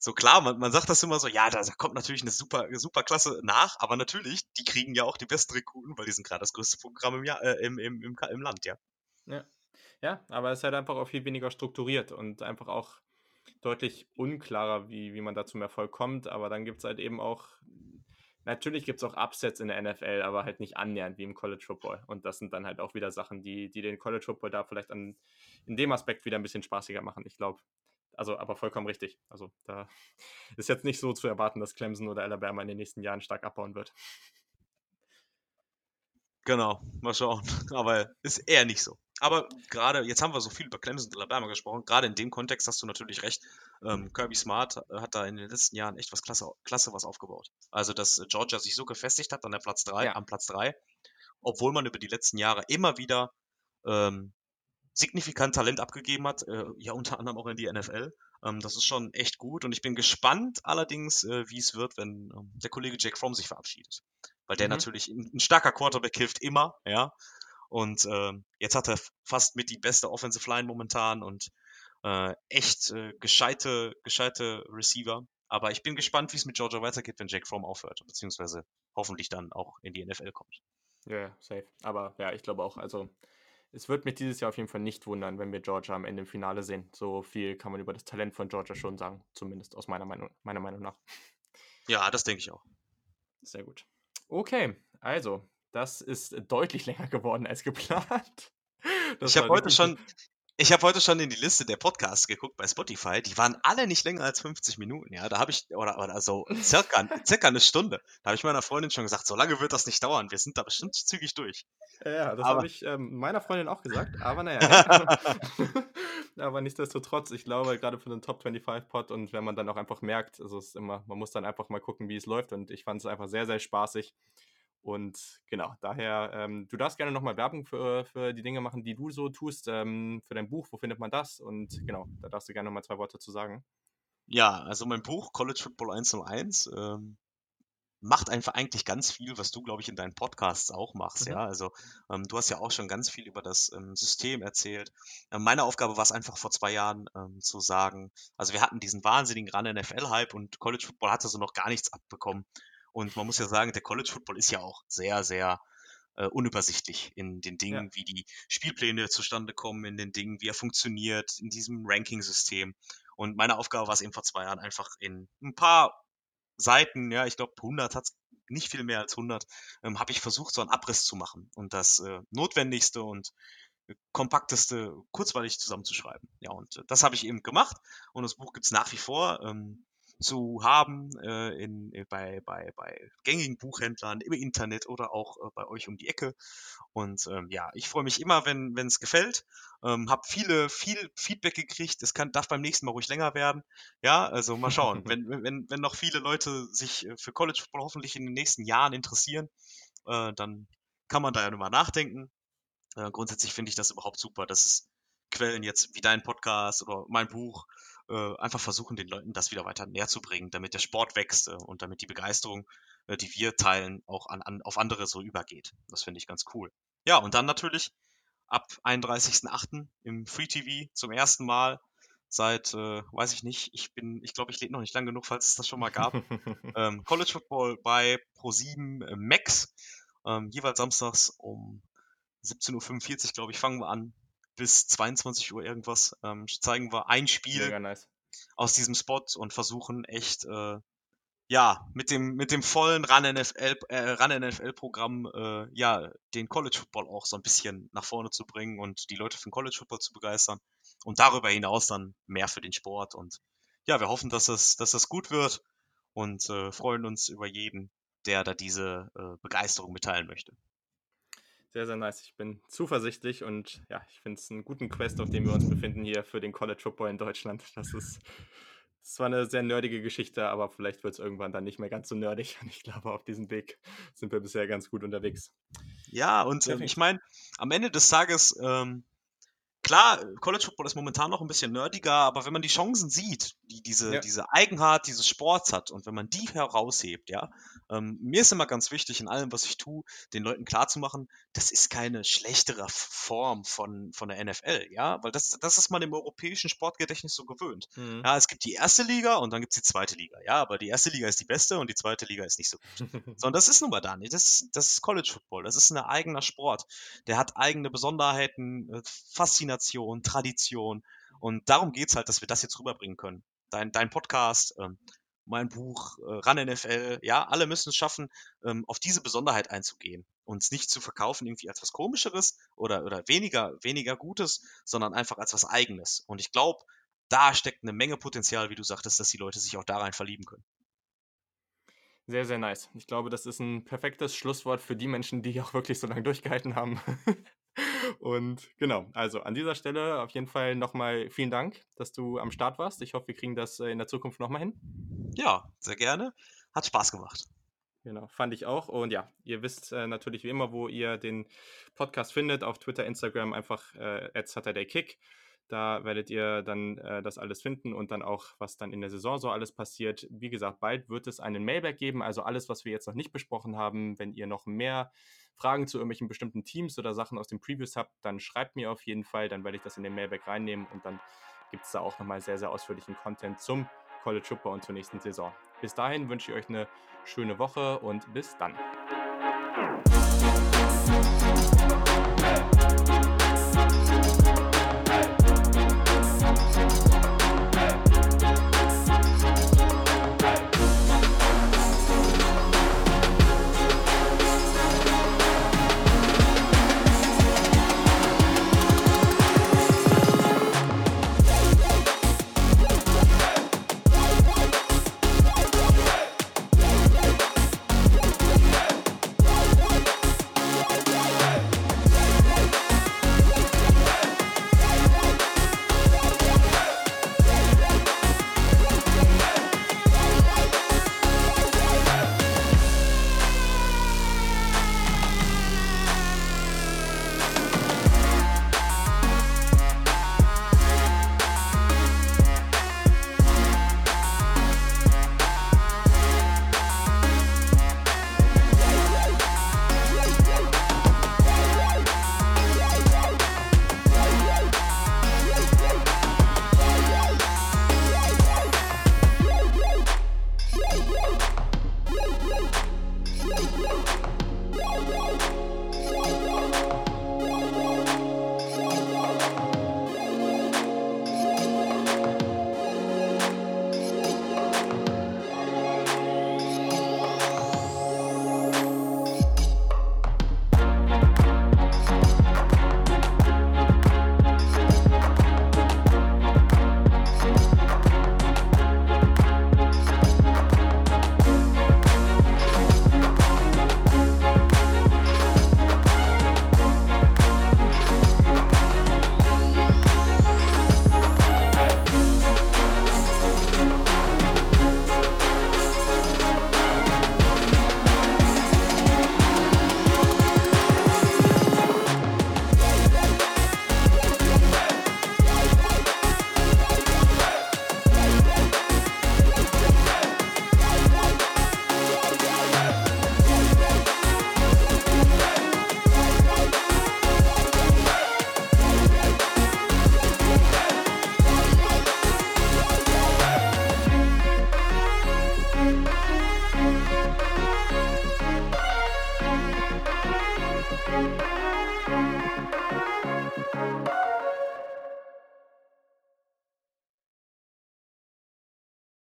B: so klar, man, man sagt das immer so, ja, da kommt natürlich eine super, super Klasse nach, aber natürlich, die kriegen ja auch die besten Rekruten, weil die sind gerade das größte Programm im, Jahr, äh, im, im, im, im Land, ja.
A: ja. Ja, aber es ist halt einfach auch viel weniger strukturiert und einfach auch deutlich unklarer, wie, wie man da zum Erfolg kommt. Aber dann gibt es halt eben auch, natürlich gibt es auch Upsets in der NFL, aber halt nicht annähernd wie im College Football. Und das sind dann halt auch wieder Sachen, die, die den College Football da vielleicht an, in dem Aspekt wieder ein bisschen spaßiger machen. Ich glaube, also, aber vollkommen richtig. Also, da ist jetzt nicht so zu erwarten, dass Clemson oder Alabama in den nächsten Jahren stark abbauen wird.
B: Genau, mal schauen. Aber ist eher nicht so. Aber gerade, jetzt haben wir so viel über Clemson und Alabama gesprochen. Gerade in dem Kontext hast du natürlich recht. Ähm, Kirby Smart hat da in den letzten Jahren echt was klasse, klasse was aufgebaut. Also, dass Georgia sich so gefestigt hat an der Platz 3, ja. am Platz 3, obwohl man über die letzten Jahre immer wieder ähm, signifikant Talent abgegeben hat, äh, ja unter anderem auch in die NFL. Ähm, das ist schon echt gut und ich bin gespannt allerdings, äh, wie es wird, wenn ähm, der Kollege Jack Fromm sich verabschiedet. Weil der mhm. natürlich ein, ein, starker Quarterback hilft immer, ja. Und äh, jetzt hat er fast mit die beste Offensive Line momentan und äh, echt äh, gescheite, gescheite Receiver. Aber ich bin gespannt, wie es mit Georgia weitergeht, wenn Jack Fromm aufhört, beziehungsweise hoffentlich dann auch in die NFL kommt.
A: Ja, yeah, safe. Aber ja, ich glaube auch, also es wird mich dieses Jahr auf jeden Fall nicht wundern, wenn wir Georgia am Ende im Finale sehen. So viel kann man über das Talent von Georgia schon sagen, zumindest aus meiner Meinung, meiner Meinung nach.
B: Ja, das denke ich auch.
A: Sehr gut. Okay, also, das ist deutlich länger geworden als geplant.
B: Das ich habe heute schon, ich habe heute schon in die Liste der Podcasts geguckt bei Spotify. Die waren alle nicht länger als 50 Minuten. Ja, da habe ich, oder, oder also circa, circa eine Stunde. Da habe ich meiner Freundin schon gesagt, so lange wird das nicht dauern. Wir sind da bestimmt zügig durch.
A: Ja, das habe ich ähm, meiner Freundin auch gesagt. Aber naja. aber nichtsdestotrotz, ich glaube, gerade für den Top 25 Pod und wenn man dann auch einfach merkt, also es ist immer, man muss dann einfach mal gucken, wie es läuft. Und ich fand es einfach sehr, sehr spaßig. Und genau, daher, ähm, du darfst gerne nochmal Werbung für, für die Dinge machen, die du so tust, ähm, für dein Buch. Wo findet man das? Und genau, da darfst du gerne nochmal zwei Worte zu sagen.
B: Ja, also mein Buch College Football 101 ähm, macht einfach eigentlich ganz viel, was du, glaube ich, in deinen Podcasts auch machst. Mhm. Ja, also ähm, du hast ja auch schon ganz viel über das ähm, System erzählt. Ähm, meine Aufgabe war es einfach vor zwei Jahren ähm, zu sagen, also wir hatten diesen wahnsinnigen Run NFL-Hype und College Football hatte so noch gar nichts abbekommen. Und man muss ja sagen, der College Football ist ja auch sehr, sehr äh, unübersichtlich in den Dingen, ja. wie die Spielpläne zustande kommen, in den Dingen, wie er funktioniert, in diesem Ranking-System. Und meine Aufgabe war es eben vor zwei Jahren einfach in ein paar Seiten, ja, ich glaube 100 hat nicht viel mehr als 100, ähm, habe ich versucht, so einen Abriss zu machen und das äh, Notwendigste und kompakteste kurzweilig zusammenzuschreiben. Ja, und äh, das habe ich eben gemacht und das Buch gibt es nach wie vor. Ähm, zu haben äh, in, äh, bei, bei, bei gängigen Buchhändlern im Internet oder auch äh, bei euch um die Ecke. Und ähm, ja, ich freue mich immer, wenn es gefällt. Ähm, hab viele, viel Feedback gekriegt. Es kann, darf beim nächsten Mal ruhig länger werden. Ja, also mal schauen. wenn, wenn, wenn noch viele Leute sich äh, für College Football hoffentlich in den nächsten Jahren interessieren, äh, dann kann man da ja nochmal nachdenken. Äh, grundsätzlich finde ich das überhaupt super, dass es Quellen jetzt wie dein Podcast oder mein Buch äh, einfach versuchen, den Leuten das wieder weiter näher zu bringen, damit der Sport wächst äh, und damit die Begeisterung, äh, die wir teilen, auch an, an, auf andere so übergeht. Das finde ich ganz cool. Ja, und dann natürlich ab 31.08. im Free TV zum ersten Mal seit, äh, weiß ich nicht, ich bin, ich glaube, ich lebe noch nicht lang genug, falls es das schon mal gab. ähm, College Football bei Pro7 äh, Max. Ähm, jeweils samstags um 17.45 Uhr, glaube ich, fangen wir an. Bis 22 Uhr irgendwas ähm, zeigen wir ein Spiel
A: nice.
B: aus diesem Spot und versuchen echt äh, ja, mit dem, mit dem vollen Run NFL, äh, Run NFL Programm, äh, ja, den College Football auch so ein bisschen nach vorne zu bringen und die Leute für den College Football zu begeistern und darüber hinaus dann mehr für den Sport und ja, wir hoffen, dass das, dass das gut wird und äh, freuen uns über jeden, der da diese äh, Begeisterung mitteilen möchte.
A: Sehr, sehr nice. Ich bin zuversichtlich und ja, ich finde es einen guten Quest, auf dem wir uns befinden hier für den College Football in Deutschland. Das ist es war eine sehr nerdige Geschichte, aber vielleicht wird es irgendwann dann nicht mehr ganz so nerdig. Und ich glaube, auf diesem Weg sind wir bisher ganz gut unterwegs.
B: Ja, und äh, ich meine, am Ende des Tages ähm, klar, College Football ist momentan noch ein bisschen nerdiger, aber wenn man die Chancen sieht, die diese, ja. diese Eigenart dieses Sports hat und wenn man die heraushebt, ja, ähm, mir ist immer ganz wichtig, in allem, was ich tue, den Leuten klarzumachen, das ist keine schlechtere Form von, von der NFL, ja, weil das, das ist man im europäischen Sportgedächtnis so gewöhnt. Mhm. Ja, es gibt die erste Liga und dann gibt es die zweite Liga, ja, aber die erste Liga ist die beste und die zweite Liga ist nicht so gut. Sondern das ist nun mal da nicht. Das, das ist College Football, das ist ein eigener Sport. Der hat eigene Besonderheiten, äh, Faszination Faszination, Tradition. Und darum geht es halt, dass wir das jetzt rüberbringen können. Dein, dein Podcast, ähm, mein Buch, äh, Run NFL, ja, alle müssen es schaffen, ähm, auf diese Besonderheit einzugehen. Uns nicht zu verkaufen irgendwie als was Komischeres oder, oder weniger, weniger Gutes, sondern einfach als was Eigenes. Und ich glaube, da steckt eine Menge Potenzial, wie du sagtest, dass die Leute sich auch da rein verlieben können.
A: Sehr, sehr nice. Ich glaube, das ist ein perfektes Schlusswort für die Menschen, die auch wirklich so lange durchgehalten haben. Und genau, also an dieser Stelle auf jeden Fall nochmal vielen Dank, dass du am Start warst. Ich hoffe, wir kriegen das äh, in der Zukunft nochmal hin.
B: Ja, sehr gerne. Hat Spaß gemacht.
A: Genau, fand ich auch. Und ja, ihr wisst äh, natürlich wie immer, wo ihr den Podcast findet. Auf Twitter, Instagram einfach äh, Kick. Da werdet ihr dann äh, das alles finden und dann auch, was dann in der Saison so alles passiert. Wie gesagt, bald wird es einen Mailback geben. Also alles, was wir jetzt noch nicht besprochen haben. Wenn ihr noch mehr Fragen zu irgendwelchen bestimmten Teams oder Sachen aus den Previews habt, dann schreibt mir auf jeden Fall. Dann werde ich das in den Mailback reinnehmen und dann gibt es da auch nochmal sehr, sehr ausführlichen Content zum College Football und zur nächsten Saison. Bis dahin wünsche ich euch eine schöne Woche und bis dann.